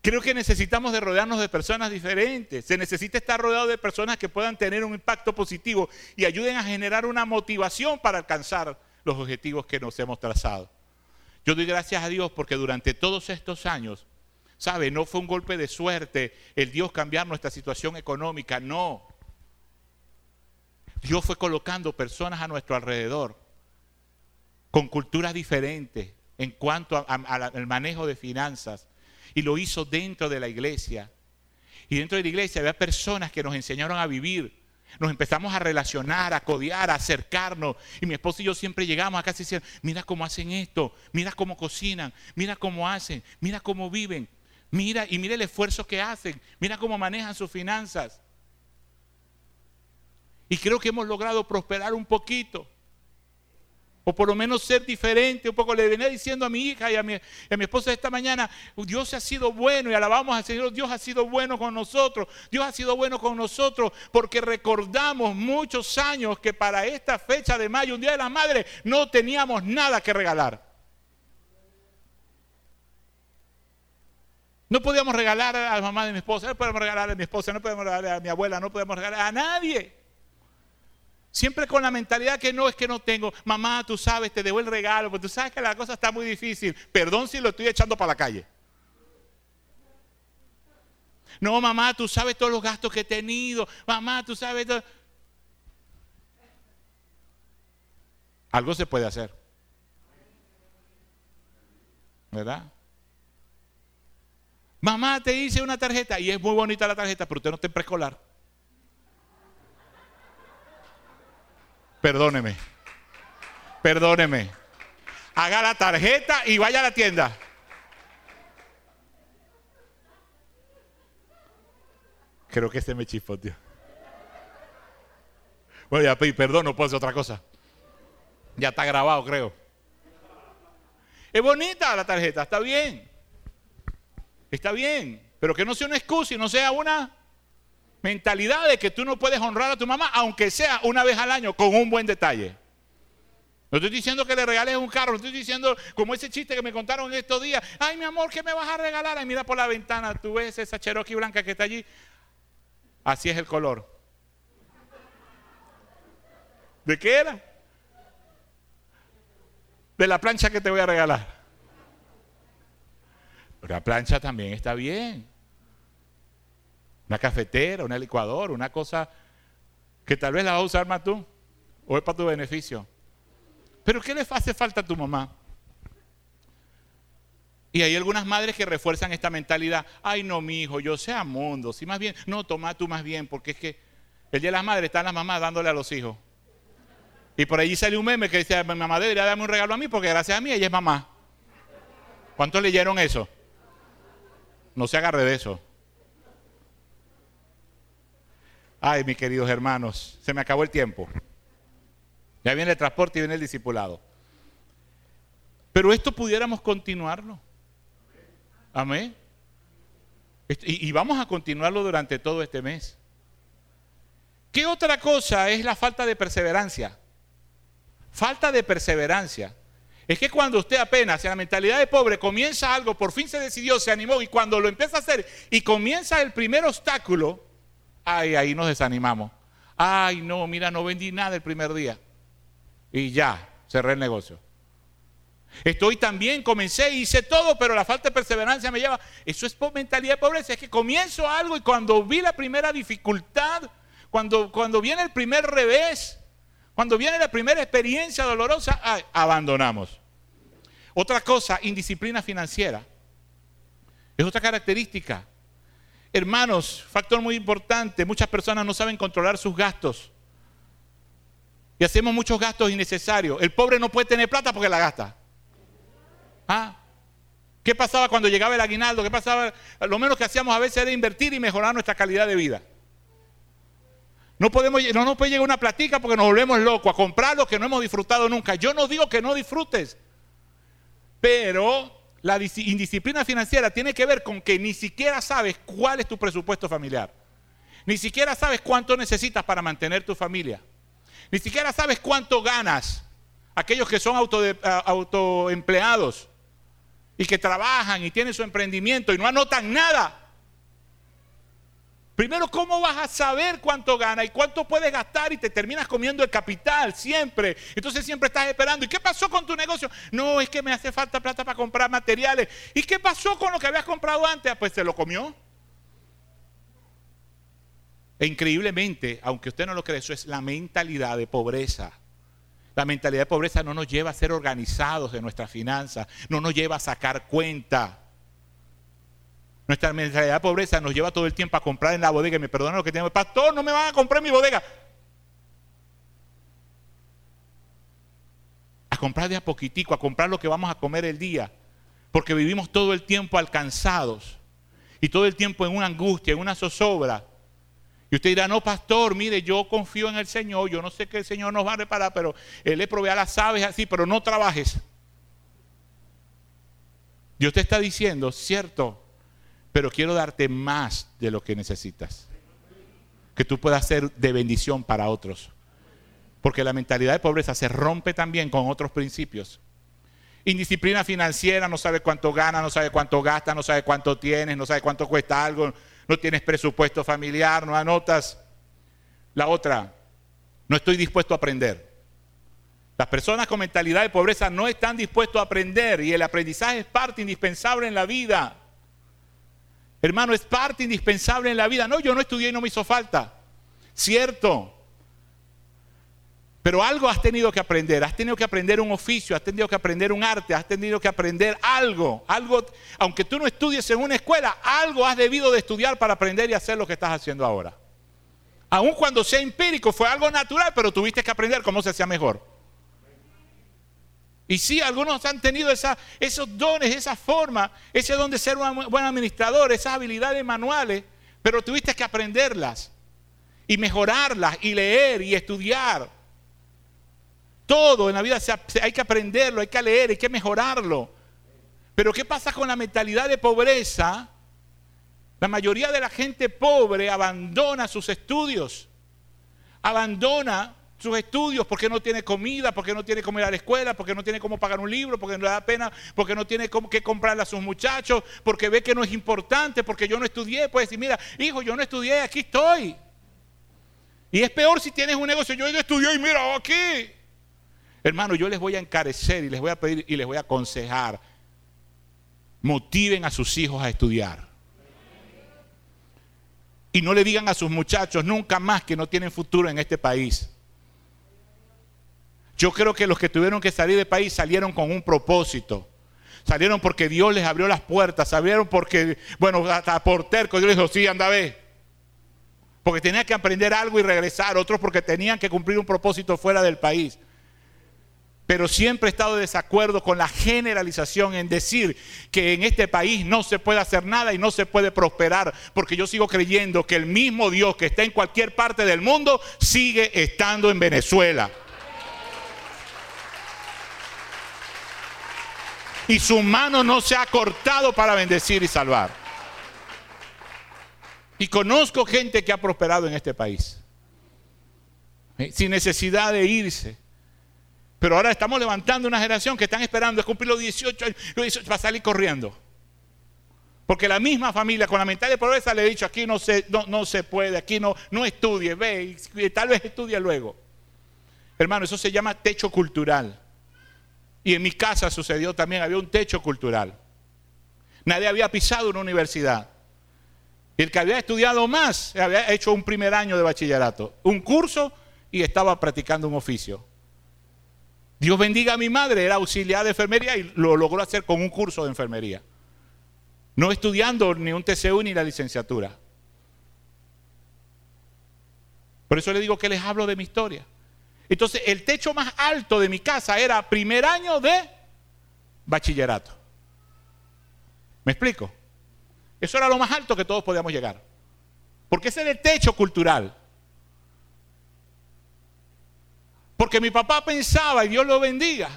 Creo que necesitamos de rodearnos de personas diferentes. Se necesita estar rodeado de personas que puedan tener un impacto positivo y ayuden a generar una motivación para alcanzar los objetivos que nos hemos trazado. Yo doy gracias a Dios porque durante todos estos años, ¿sabe? No fue un golpe de suerte el Dios cambiar nuestra situación económica, no. Dios fue colocando personas a nuestro alrededor con culturas diferentes en cuanto al manejo de finanzas y lo hizo dentro de la iglesia. Y dentro de la iglesia había personas que nos enseñaron a vivir. Nos empezamos a relacionar, a codear, a acercarnos. Y mi esposo y yo siempre llegamos acá y decían, mira cómo hacen esto, mira cómo cocinan, mira cómo hacen, mira cómo viven. Mira y mira el esfuerzo que hacen, mira cómo manejan sus finanzas. Y creo que hemos logrado prosperar un poquito o por lo menos ser diferente. Un poco le venía diciendo a mi hija y a mi, a mi esposa esta mañana, Dios ha sido bueno y alabamos al Señor, Dios ha sido bueno con nosotros, Dios ha sido bueno con nosotros porque recordamos muchos años que para esta fecha de mayo, un día de la madre, no teníamos nada que regalar. No podíamos regalar a la mamá de mi esposa, no podemos regalar a mi esposa, no podemos regalar a mi abuela, no podemos regalar a nadie. Siempre con la mentalidad que no es que no tengo. Mamá, tú sabes, te debo el regalo, porque tú sabes que la cosa está muy difícil. Perdón si lo estoy echando para la calle. No, mamá, tú sabes todos los gastos que he tenido. Mamá, tú sabes todo. Algo se puede hacer. ¿Verdad? Mamá, te hice una tarjeta y es muy bonita la tarjeta, pero usted no está en preescolar. Perdóneme. Perdóneme. Haga la tarjeta y vaya a la tienda. Creo que se me tío. Bueno, ya pedí perdón, no puedo hacer otra cosa. Ya está grabado, creo. Es bonita la tarjeta, está bien. Está bien. Pero que no sea una excusa y no sea una mentalidad de que tú no puedes honrar a tu mamá, aunque sea una vez al año, con un buen detalle. No estoy diciendo que le regales un carro, no estoy diciendo como ese chiste que me contaron estos días. Ay, mi amor, ¿qué me vas a regalar? Ay, mira por la ventana, tú ves esa Cherokee blanca que está allí. Así es el color. ¿De qué era? De la plancha que te voy a regalar. La plancha también está bien. Una cafetera, una licuadora, una cosa que tal vez la vas a usar más tú o es para tu beneficio. Pero ¿qué le hace falta a tu mamá? Y hay algunas madres que refuerzan esta mentalidad. Ay, no, mi hijo, yo sea mundo. Si más bien, no, toma tú más bien, porque es que el día de las madres están las mamás dándole a los hijos. Y por allí sale un meme que dice, mi mamá debería darme un regalo a mí porque gracias a mí ella es mamá. ¿Cuántos leyeron eso? No se agarre de eso. Ay, mis queridos hermanos, se me acabó el tiempo. Ya viene el transporte y viene el discipulado. Pero esto pudiéramos continuarlo. Amén. Y, vamos a continuarlo durante todo este mes. ¿Qué otra cosa es la falta de perseverancia? Falta de perseverancia. Es que cuando usted apenas en la mentalidad de pobre comienza algo, por fin se decidió, se animó y cuando lo empieza a hacer y comienza el primer obstáculo, ay, ahí nos desanimamos. Ay, no, mira, no vendí nada el primer día y ya, cerré el negocio. Estoy también, comencé, hice todo, pero la falta de perseverancia me lleva. Eso es mentalidad de pobreza. Es que comienzo algo y cuando vi la primera dificultad, cuando, cuando viene el primer revés, cuando viene la primera experiencia dolorosa, abandonamos. Otra cosa, indisciplina financiera. Es otra característica. Hermanos, factor muy importante, muchas personas no saben controlar sus gastos. Y hacemos muchos gastos innecesarios. El pobre no puede tener plata porque la gasta. ¿Ah? ¿Qué pasaba cuando llegaba el aguinaldo? ¿Qué pasaba? Lo menos que hacíamos a veces era invertir y mejorar nuestra calidad de vida. No, podemos, no nos puede llegar una platica porque nos volvemos locos a comprar lo que no hemos disfrutado nunca. Yo no digo que no disfrutes, pero la indisciplina financiera tiene que ver con que ni siquiera sabes cuál es tu presupuesto familiar. Ni siquiera sabes cuánto necesitas para mantener tu familia. Ni siquiera sabes cuánto ganas. Aquellos que son autoempleados y que trabajan y tienen su emprendimiento y no anotan nada. Primero, ¿cómo vas a saber cuánto gana y cuánto puedes gastar y te terminas comiendo el capital siempre? Entonces siempre estás esperando. ¿Y qué pasó con tu negocio? No, es que me hace falta plata para comprar materiales. ¿Y qué pasó con lo que habías comprado antes? Pues se lo comió. E increíblemente, aunque usted no lo cree, eso es la mentalidad de pobreza. La mentalidad de pobreza no nos lleva a ser organizados de nuestras finanzas, no nos lleva a sacar cuenta. Nuestra mentalidad de pobreza nos lleva todo el tiempo a comprar en la bodega. Y me perdonan lo que tengo. Pastor, no me van a comprar mi bodega. A comprar de a poquitico, a comprar lo que vamos a comer el día. Porque vivimos todo el tiempo alcanzados. Y todo el tiempo en una angustia, en una zozobra. Y usted dirá, no, pastor, mire, yo confío en el Señor, yo no sé que el Señor nos va a reparar, pero Él le provee a las aves así, pero no trabajes. Dios te está diciendo, cierto, pero quiero darte más de lo que necesitas. Que tú puedas ser de bendición para otros. Porque la mentalidad de pobreza se rompe también con otros principios. Indisciplina financiera, no sabe cuánto gana, no sabe cuánto gasta, no sabe cuánto tienes, no sabe cuánto cuesta algo, no tienes presupuesto familiar, no anotas. La otra, no estoy dispuesto a aprender. Las personas con mentalidad de pobreza no están dispuestos a aprender y el aprendizaje es parte indispensable en la vida. Hermano, es parte indispensable en la vida. No, yo no estudié y no me hizo falta. Cierto, pero algo has tenido que aprender, has tenido que aprender un oficio, has tenido que aprender un arte, has tenido que aprender algo, algo, aunque tú no estudies en una escuela, algo has debido de estudiar para aprender y hacer lo que estás haciendo ahora. Aun cuando sea empírico, fue algo natural, pero tuviste que aprender cómo se hacía mejor. Y sí, algunos han tenido esos dones, esa forma, ese don de ser un buen administrador, esas habilidades manuales, pero tuviste que aprenderlas. y mejorarlas y leer y estudiar. Todo en la vida hay que aprenderlo, hay que leer, hay que mejorarlo. Pero ¿qué pasa con la mentalidad de pobreza? La mayoría de la gente pobre abandona sus estudios, abandona sus estudios porque no tiene comida, porque no tiene cómo ir a la escuela, porque no tiene cómo pagar un libro, porque no le da pena, porque no tiene cómo que comprarle a sus muchachos, porque ve que no es importante, porque yo no estudié. Puede decir, mira, hijo, yo no estudié, aquí estoy. Y es peor si tienes un negocio, yo no estudié y mira, aquí. Hermano, yo les voy a encarecer y les voy a pedir y les voy a aconsejar. Motiven a sus hijos a estudiar. Y no le digan a sus muchachos nunca más que no tienen futuro en este país. Yo creo que los que tuvieron que salir del país salieron con un propósito. Salieron porque Dios les abrió las puertas. Salieron porque, bueno, hasta por terco Dios les dijo, sí, anda, ve. Porque tenían que aprender algo y regresar. Otros porque tenían que cumplir un propósito fuera del país. Pero siempre he estado de desacuerdo con la generalización en decir que en este país no se puede hacer nada y no se puede prosperar. Porque yo sigo creyendo que el mismo Dios que está en cualquier parte del mundo sigue estando en Venezuela. Y su mano no se ha cortado para bendecir y salvar. Y conozco gente que ha prosperado en este país, sin necesidad de irse. Pero ahora estamos levantando una generación que están esperando a cumplir los 18 años, los 18 para salir corriendo. Porque la misma familia con la mentalidad de pobreza le he dicho, aquí no se, no, no se puede, aquí no, no estudie, ve, y tal vez estudie luego. Hermano, eso se llama techo cultural. Y en mi casa sucedió también, había un techo cultural. Nadie había pisado una universidad. El que había estudiado más, había hecho un primer año de bachillerato, un curso y estaba practicando un oficio. Dios bendiga a mi madre, era auxiliar de enfermería y lo logró hacer con un curso de enfermería. No estudiando ni un TCU ni la licenciatura. Por eso le digo que les hablo de mi historia. Entonces, el techo más alto de mi casa era primer año de bachillerato. ¿Me explico? Eso era lo más alto que todos podíamos llegar. Porque ese era el techo cultural. Porque mi papá pensaba, y Dios lo bendiga,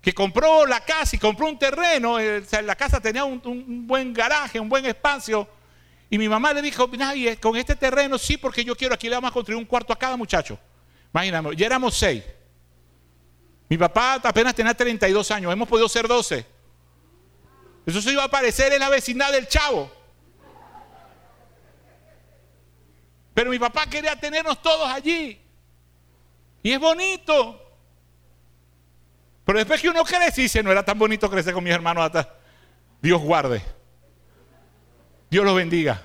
que compró la casa y compró un terreno, eh, la casa tenía un, buen garaje, un buen espacio, y mi mamá le dijo, nadie, con este terreno sí, porque yo quiero, aquí le vamos a construir un cuarto a cada muchacho. Imagínate, ya éramos seis. Mi papá apenas tenía 32 años, hemos podido ser 12. Eso se iba a aparecer en la vecindad del chavo. Pero mi papá quería tenernos todos allí. Y es bonito. Pero después que uno crece, dice, no era tan bonito crecer con mis hermanos hasta. Dios guarde. Dios los bendiga.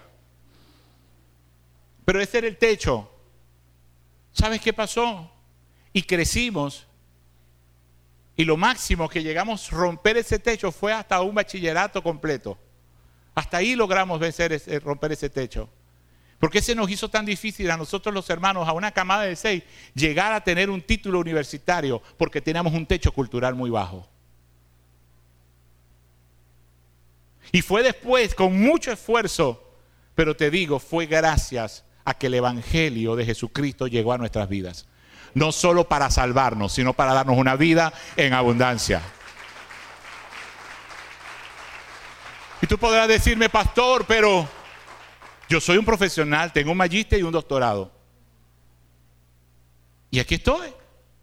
Pero ese era el techo. ¿Sabes qué pasó? Y crecimos. Y lo máximo que llegamos a romper ese techo fue hasta un bachillerato completo. Hasta ahí logramos vencer romper ese techo. ¿Por qué se nos hizo tan difícil a nosotros los hermanos, a una camada de seis, llegar a tener un título universitario? Porque teníamos un techo cultural muy bajo. Y fue después, con mucho esfuerzo, pero te digo, fue gracias a que el Evangelio de Jesucristo llegó a nuestras vidas. No solo para salvarnos, sino para darnos una vida en abundancia. Y tú podrás decirme, pastor, pero yo soy un profesional, tengo un magíster y un doctorado. Y aquí estoy,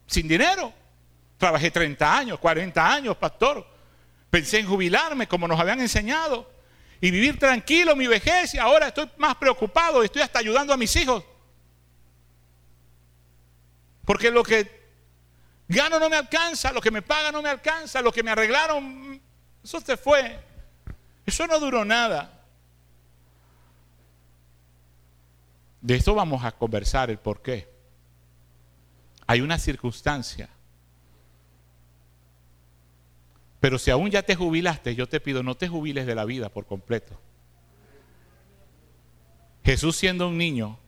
sin dinero. Trabajé 30 años, 40 años, pastor. Pensé en jubilarme como nos habían enseñado y vivir tranquilo mi vejez y ahora estoy más preocupado, estoy hasta ayudando a mis hijos. Porque lo que gano no me alcanza, lo que me pagan no me alcanza, lo que me arreglaron, eso se fue. Eso no duró nada. De eso vamos a conversar el por qué. Hay una circunstancia pero si aún ya te jubilaste, yo te pido, no te jubiles de la vida por completo. Jesús siendo un niño,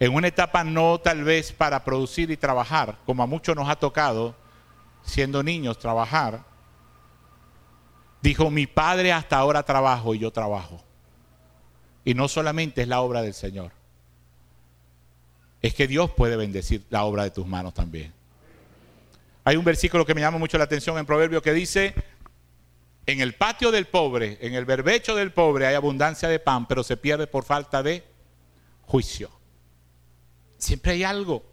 en una etapa no tal vez para producir y trabajar, como a muchos nos ha tocado, siendo niños, trabajar, dijo, mi padre hasta ahora trabajo y yo trabajo. Y no solamente es la obra del Señor. Es que Dios puede bendecir la obra de tus manos también. Hay un versículo que me llama mucho la atención en Proverbio que dice, en el patio del pobre, en el berbecho del pobre hay abundancia de pan, pero se pierde por falta de juicio. Siempre hay algo.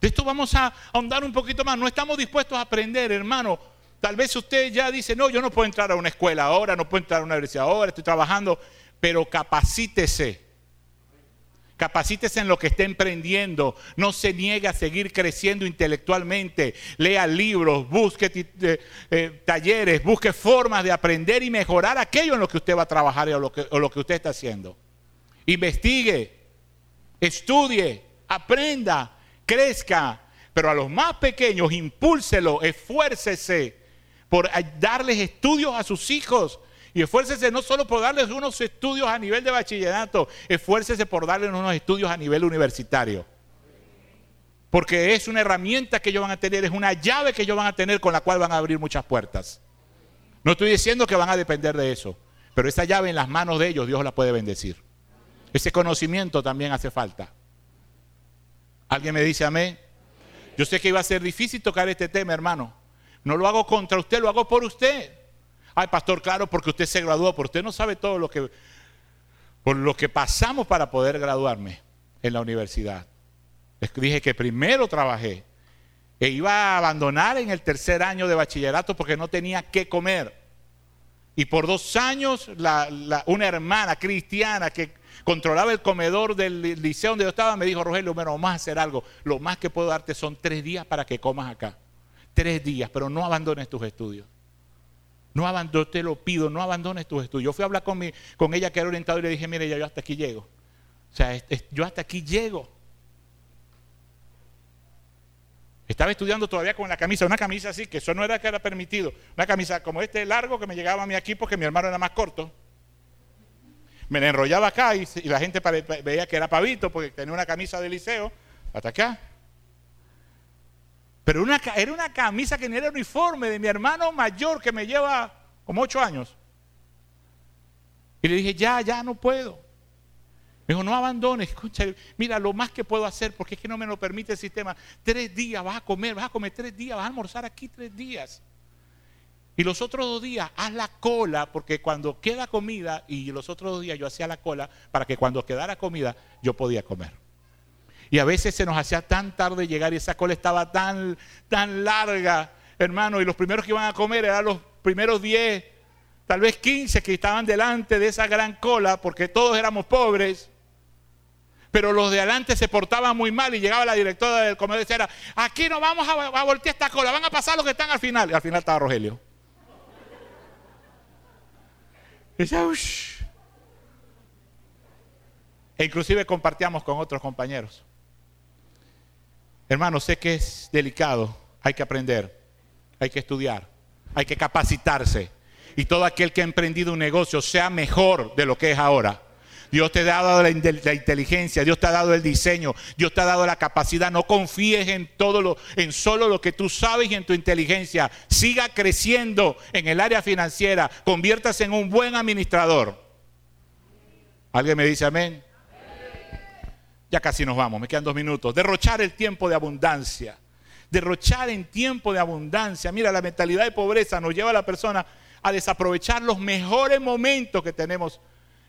De esto vamos a ahondar un poquito más. No estamos dispuestos a aprender, hermano. Tal vez usted ya dice, no, yo no puedo entrar a una escuela ahora, no puedo entrar a una universidad ahora, estoy trabajando, pero capacítese. Capacítese en lo que esté emprendiendo. No se niegue a seguir creciendo intelectualmente. Lea libros, busque eh, eh, talleres, busque formas de aprender y mejorar aquello en lo que usted va a trabajar o lo que, o lo que usted está haciendo. Investigue, estudie, aprenda, crezca, pero a los más pequeños impúlselo, esfuércese por darles estudios a sus hijos. Y esfuércese no solo por darles unos estudios a nivel de bachillerato, esfuércese por darles unos estudios a nivel universitario. Porque es una herramienta que ellos van a tener, es una llave que ellos van a tener con la cual van a abrir muchas puertas. No estoy diciendo que van a depender de eso, pero esa llave en las manos de ellos Dios la puede bendecir. Ese conocimiento también hace falta. ¿Alguien me dice amén? Yo sé que iba a ser difícil tocar este tema, hermano. No lo hago contra usted, lo hago por usted. Ay, pastor, claro, porque usted se graduó, pero usted no sabe todo lo que por lo que pasamos para poder graduarme en la universidad. Dije que primero trabajé e iba a abandonar en el tercer año de bachillerato porque no tenía que comer. Y por dos años una hermana cristiana que controlaba el comedor del liceo donde yo estaba, me dijo, Rogelio, bueno, vamos a hacer algo. Lo más que puedo darte son tres días para que comas acá. Tres días, pero no abandones tus estudios. No abandones, te lo pido, no abandones tus estudios. Yo fui a hablar con, mi, con ella que era orientado y le dije, mire, ya yo hasta aquí llego. O sea, yo hasta aquí llego. Estaba estudiando todavía con la camisa, una camisa así, que eso no era que era permitido. Una camisa como este largo que me llegaba a mí aquí porque mi hermano era más corto me la enrollaba acá y, la gente veía que era pavito porque tenía una camisa de liceo hasta acá. Pero una, era una camisa que no era uniforme de mi hermano mayor que me lleva como ocho años. Y le dije, ya, ya no puedo. Me dijo, no abandones, escucha, mira lo más que puedo hacer porque es que no me lo permite el sistema. Tres días vas a comer, vas a comer tres días, vas a almorzar aquí tres días. Y los otros dos días haz la cola, porque cuando queda comida, y los otros dos días yo hacía la cola para que cuando quedara comida yo podía comer. Y a veces se nos hacía tan tarde llegar y esa cola estaba tan, tan larga, hermano, y los primeros que iban a comer eran los primeros 10, tal vez 15 que estaban delante de esa gran cola, porque todos éramos pobres. Pero los de adelante se portaban muy mal y llegaba la directora del comedor y decía, aquí no vamos a, voltear esta cola, van a pasar los que están al final. Y al final estaba Rogelio. E inclusive compartíamos con otros compañeros. Hermano, sé que es delicado, hay que aprender, hay que estudiar, hay que capacitarse. Y todo aquel que ha emprendido un negocio sea mejor de lo que es ahora. Dios te ha dado la, inteligencia, Dios te ha dado el diseño, Dios te ha dado la capacidad. No confíes en todo lo, en solo lo que tú sabes y en tu inteligencia. Siga creciendo en el área financiera. Conviértase en un buen administrador. ¿Alguien me dice amén? Ya casi nos vamos, me quedan dos minutos. Derrochar el tiempo de abundancia. Derrochar en tiempo de abundancia. Mira, la mentalidad de pobreza nos lleva a la persona a desaprovechar los mejores momentos que tenemos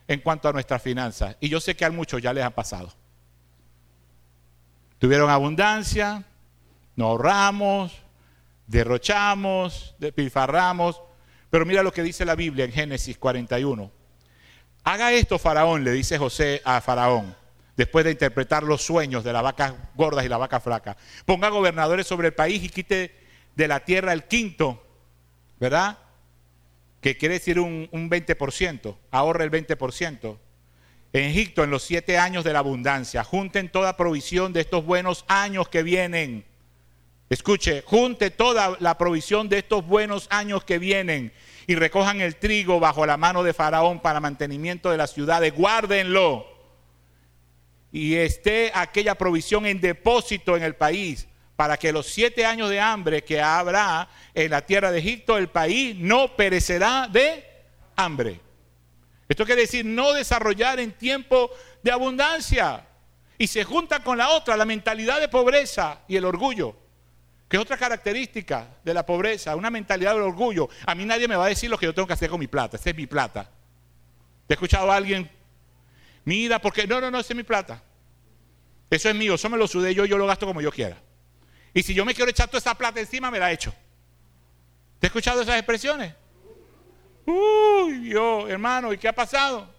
en cuanto a nuestras finanzas. Y yo sé que a muchos ya les ha pasado. Tuvieron abundancia, nos ahorramos, derrochamos, despilfarramos. Pero mira lo que dice la Biblia en Génesis 41. Haga esto, Faraón, le dice José a Faraón, después de interpretar los sueños de las vacas gordas y la vaca flaca. Ponga gobernadores sobre el país y quite de la tierra el quinto, ¿verdad? que quiere decir un, 20%, ahorre el 20%. En Egipto, en los siete años de la abundancia, junten toda provisión de estos buenos años que vienen. Escuche, junte toda la provisión de estos buenos años que vienen y recojan el trigo bajo la mano de Faraón para mantenimiento de las ciudades. Guárdenlo. Y esté aquella provisión en depósito en el país para que los siete años de hambre que habrá en la tierra de Egipto, el país no perecerá de hambre. Esto quiere decir no desarrollar en tiempo de abundancia. Y se junta con la otra, la mentalidad de pobreza y el orgullo, que es otra característica de la pobreza, una mentalidad del orgullo. A mí nadie me va a decir lo que yo tengo que hacer con mi plata, esa es mi plata. ¿Te he escuchado a alguien? Mira, porque no, no, no, esa es mi plata. Eso es mío, eso me lo sudé yo, yo lo gasto como yo quiera. Y si yo me quiero echar toda esa plata encima, me la echo. ¿Te he escuchado esas expresiones? Uy, Dios, hermano, ¿y qué ha pasado?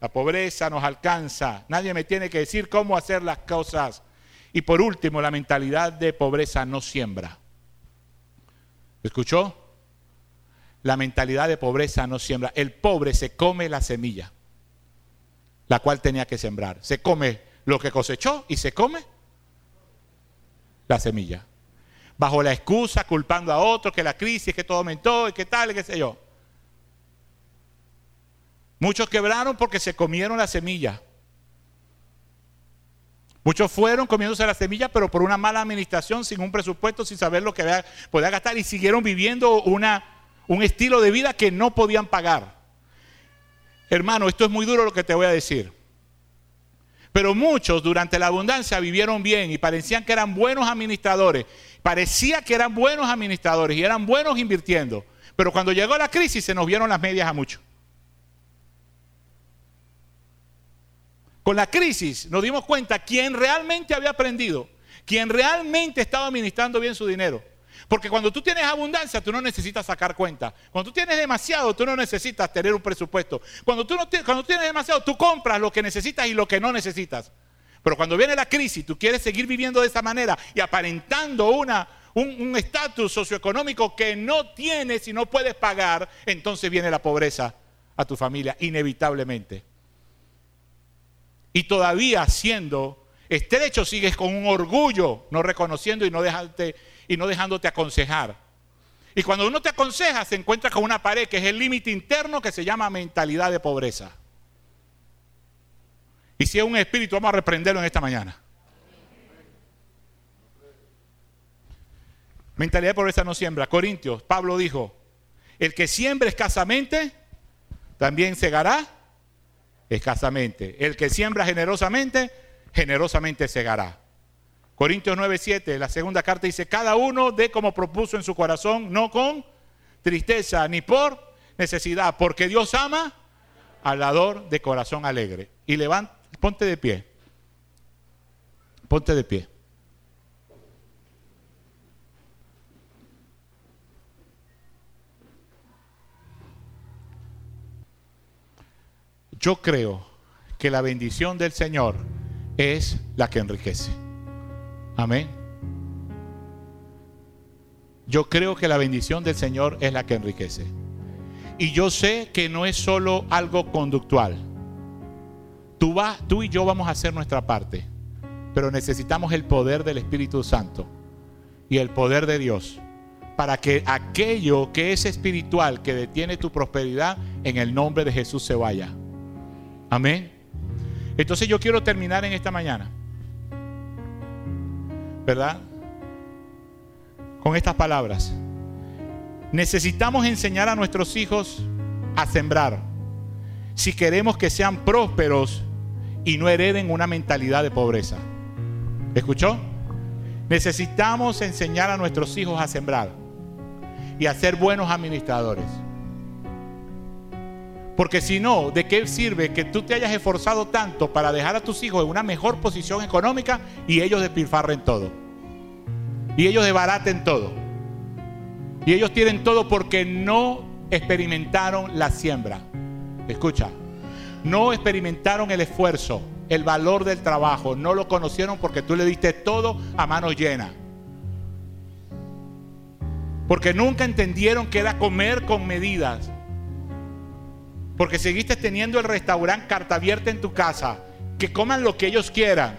La pobreza nos alcanza. Nadie me tiene que decir cómo hacer las cosas. Y por último, la mentalidad de pobreza no siembra. ¿Escuchó? La mentalidad de pobreza no siembra. El pobre se come la semilla, la cual tenía que sembrar. Se come lo que cosechó y se come la semilla. Bajo la excusa, culpando a otros, que la crisis, que todo aumentó y que tal, y qué sé yo. Muchos quebraron porque se comieron la semilla. Muchos fueron comiéndose la semilla, pero por una mala administración, sin un presupuesto, sin saber lo que podía gastar y siguieron viviendo una, un estilo de vida que no podían pagar. Hermano, esto es muy duro lo que te voy a decir. Pero muchos durante la abundancia vivieron bien y parecían que eran buenos administradores. Parecía que eran buenos administradores y eran buenos invirtiendo. Pero cuando llegó la crisis se nos vieron las medias a muchos. Con la crisis nos dimos cuenta quién realmente había aprendido, quién realmente estaba administrando bien su dinero. Porque cuando tú tienes abundancia, tú no necesitas sacar cuenta. Cuando tú tienes demasiado, tú no necesitas tener un presupuesto. Cuando tú, no cuando tienes demasiado, tú compras lo que necesitas y lo que no necesitas. Pero cuando viene la crisis, tú quieres seguir viviendo de esa manera y aparentando una, un estatus socioeconómico que no tienes y no puedes pagar, entonces viene la pobreza a tu familia, inevitablemente y todavía siendo estrecho sigues con un orgullo, no reconociendo y no, dejarte, y no dejándote aconsejar. Y cuando uno te aconseja se encuentra con una pared que es el límite interno que se llama mentalidad de pobreza. Y si es un espíritu, vamos a reprenderlo en esta mañana. Mentalidad de pobreza no siembra. Corintios, Pablo dijo, el que siembra escasamente, también segará escasamente. El que siembra generosamente, generosamente segará. Corintios 9:7, la segunda carta dice, cada uno dé como propuso en su corazón, no con tristeza ni por necesidad, porque Dios ama al dador de corazón alegre. Y levanta, ponte de pie. Ponte de pie. Yo creo que la bendición del Señor es la que enriquece. Amén. Yo creo que la bendición del Señor es la que enriquece. Y yo sé que no es solo algo conductual. Tú, vas, tú y yo vamos a hacer nuestra parte, pero necesitamos el poder del Espíritu Santo y el poder de Dios para que aquello que es espiritual, que detiene tu prosperidad, en el nombre de Jesús se vaya. Amén. Entonces yo quiero terminar en esta mañana. ¿Verdad? Con estas palabras. Necesitamos enseñar a nuestros hijos a sembrar. Si queremos que sean prósperos y no hereden una mentalidad de pobreza. ¿Escuchó? Necesitamos enseñar a nuestros hijos a sembrar y a ser buenos administradores. Porque si no, ¿de qué sirve que tú te hayas esforzado tanto para dejar a tus hijos en una mejor posición económica y ellos despilfarren todo? Y ellos desbaraten todo. Y ellos tienen todo porque no experimentaron la siembra. Escucha, no experimentaron el esfuerzo, el valor del trabajo, no lo conocieron porque tú le diste todo a mano llena. Porque nunca entendieron que era comer con medidas porque seguiste teniendo el restaurante carta abierta en tu casa. Que coman lo que ellos quieran.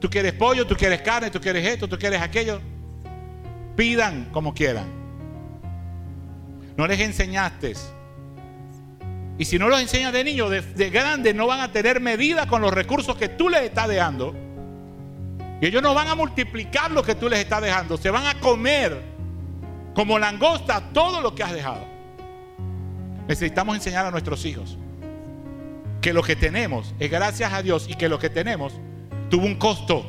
Tú quieres pollo, tú quieres carne, tú quieres esto, tú quieres aquello. Pidan como quieran. No les enseñaste. Y si no los enseñas de niños, de, de grandes, no van a tener medida con los recursos que tú les estás dejando. Y ellos no van a multiplicar lo que tú les estás dejando. Se van a comer como langosta todo lo que has dejado. Necesitamos enseñar a nuestros hijos que lo que tenemos es gracias a Dios y que lo que tenemos tuvo un costo.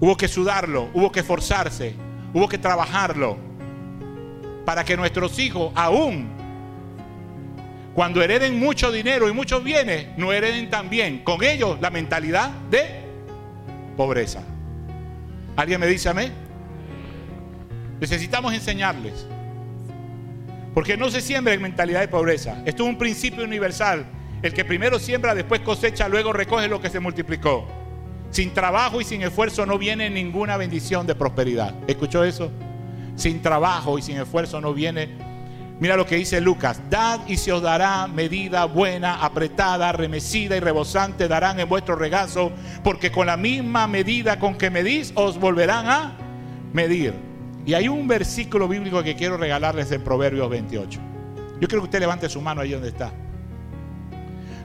Hubo que sudarlo, hubo que esforzarse, hubo que trabajarlo para que nuestros hijos aún cuando hereden mucho dinero y muchos bienes, no hereden también con ellos la mentalidad de pobreza. ¿Alguien me dice amén? Necesitamos enseñarles. Porque no se siembra en mentalidad de pobreza. Esto es un principio universal. El que primero siembra, después cosecha, luego recoge lo que se multiplicó. Sin trabajo y sin esfuerzo no viene ninguna bendición de prosperidad. ¿Escuchó eso? Sin trabajo y sin esfuerzo no viene. Mira lo que dice Lucas. Dad y se os dará medida buena, apretada, remecida y rebosante darán en vuestro regazo, porque con la misma medida con que medís os volverán a medir. Y hay un versículo bíblico que quiero regalarles en Proverbios 28. Yo quiero que usted levante su mano ahí donde está.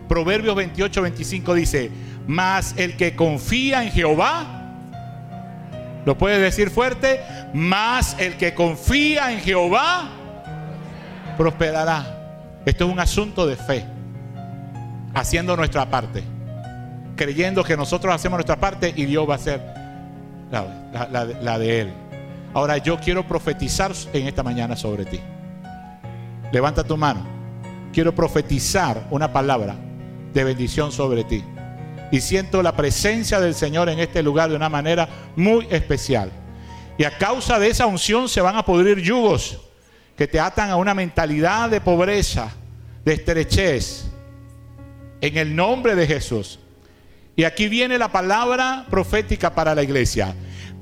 Proverbios 28, 25 dice, mas el que confía en Jehová, ¿lo puede decir fuerte? Mas el que confía en Jehová, prosperará. Esto es un asunto de fe, haciendo nuestra parte, creyendo que nosotros hacemos nuestra parte y Dios va a hacer la de Él. Ahora yo quiero profetizar en esta mañana sobre ti. Levanta tu mano. Quiero profetizar una palabra de bendición sobre ti. Y siento la presencia del Señor en este lugar de una manera muy especial. Y a causa de esa unción se van a pudrir yugos que te atan a una mentalidad de pobreza, de estrechez. En el nombre de Jesús. Y aquí viene la palabra profética para la iglesia.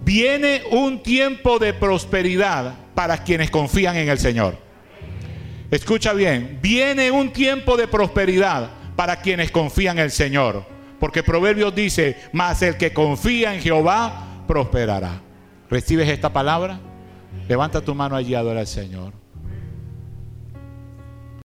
Viene un tiempo de prosperidad para quienes confían en el Señor. Escucha bien, viene un tiempo de prosperidad para quienes confían en el Señor. Porque Proverbios dice, mas el que confía en Jehová prosperará. ¿Recibes esta palabra? Levanta tu mano allí y adora al Señor.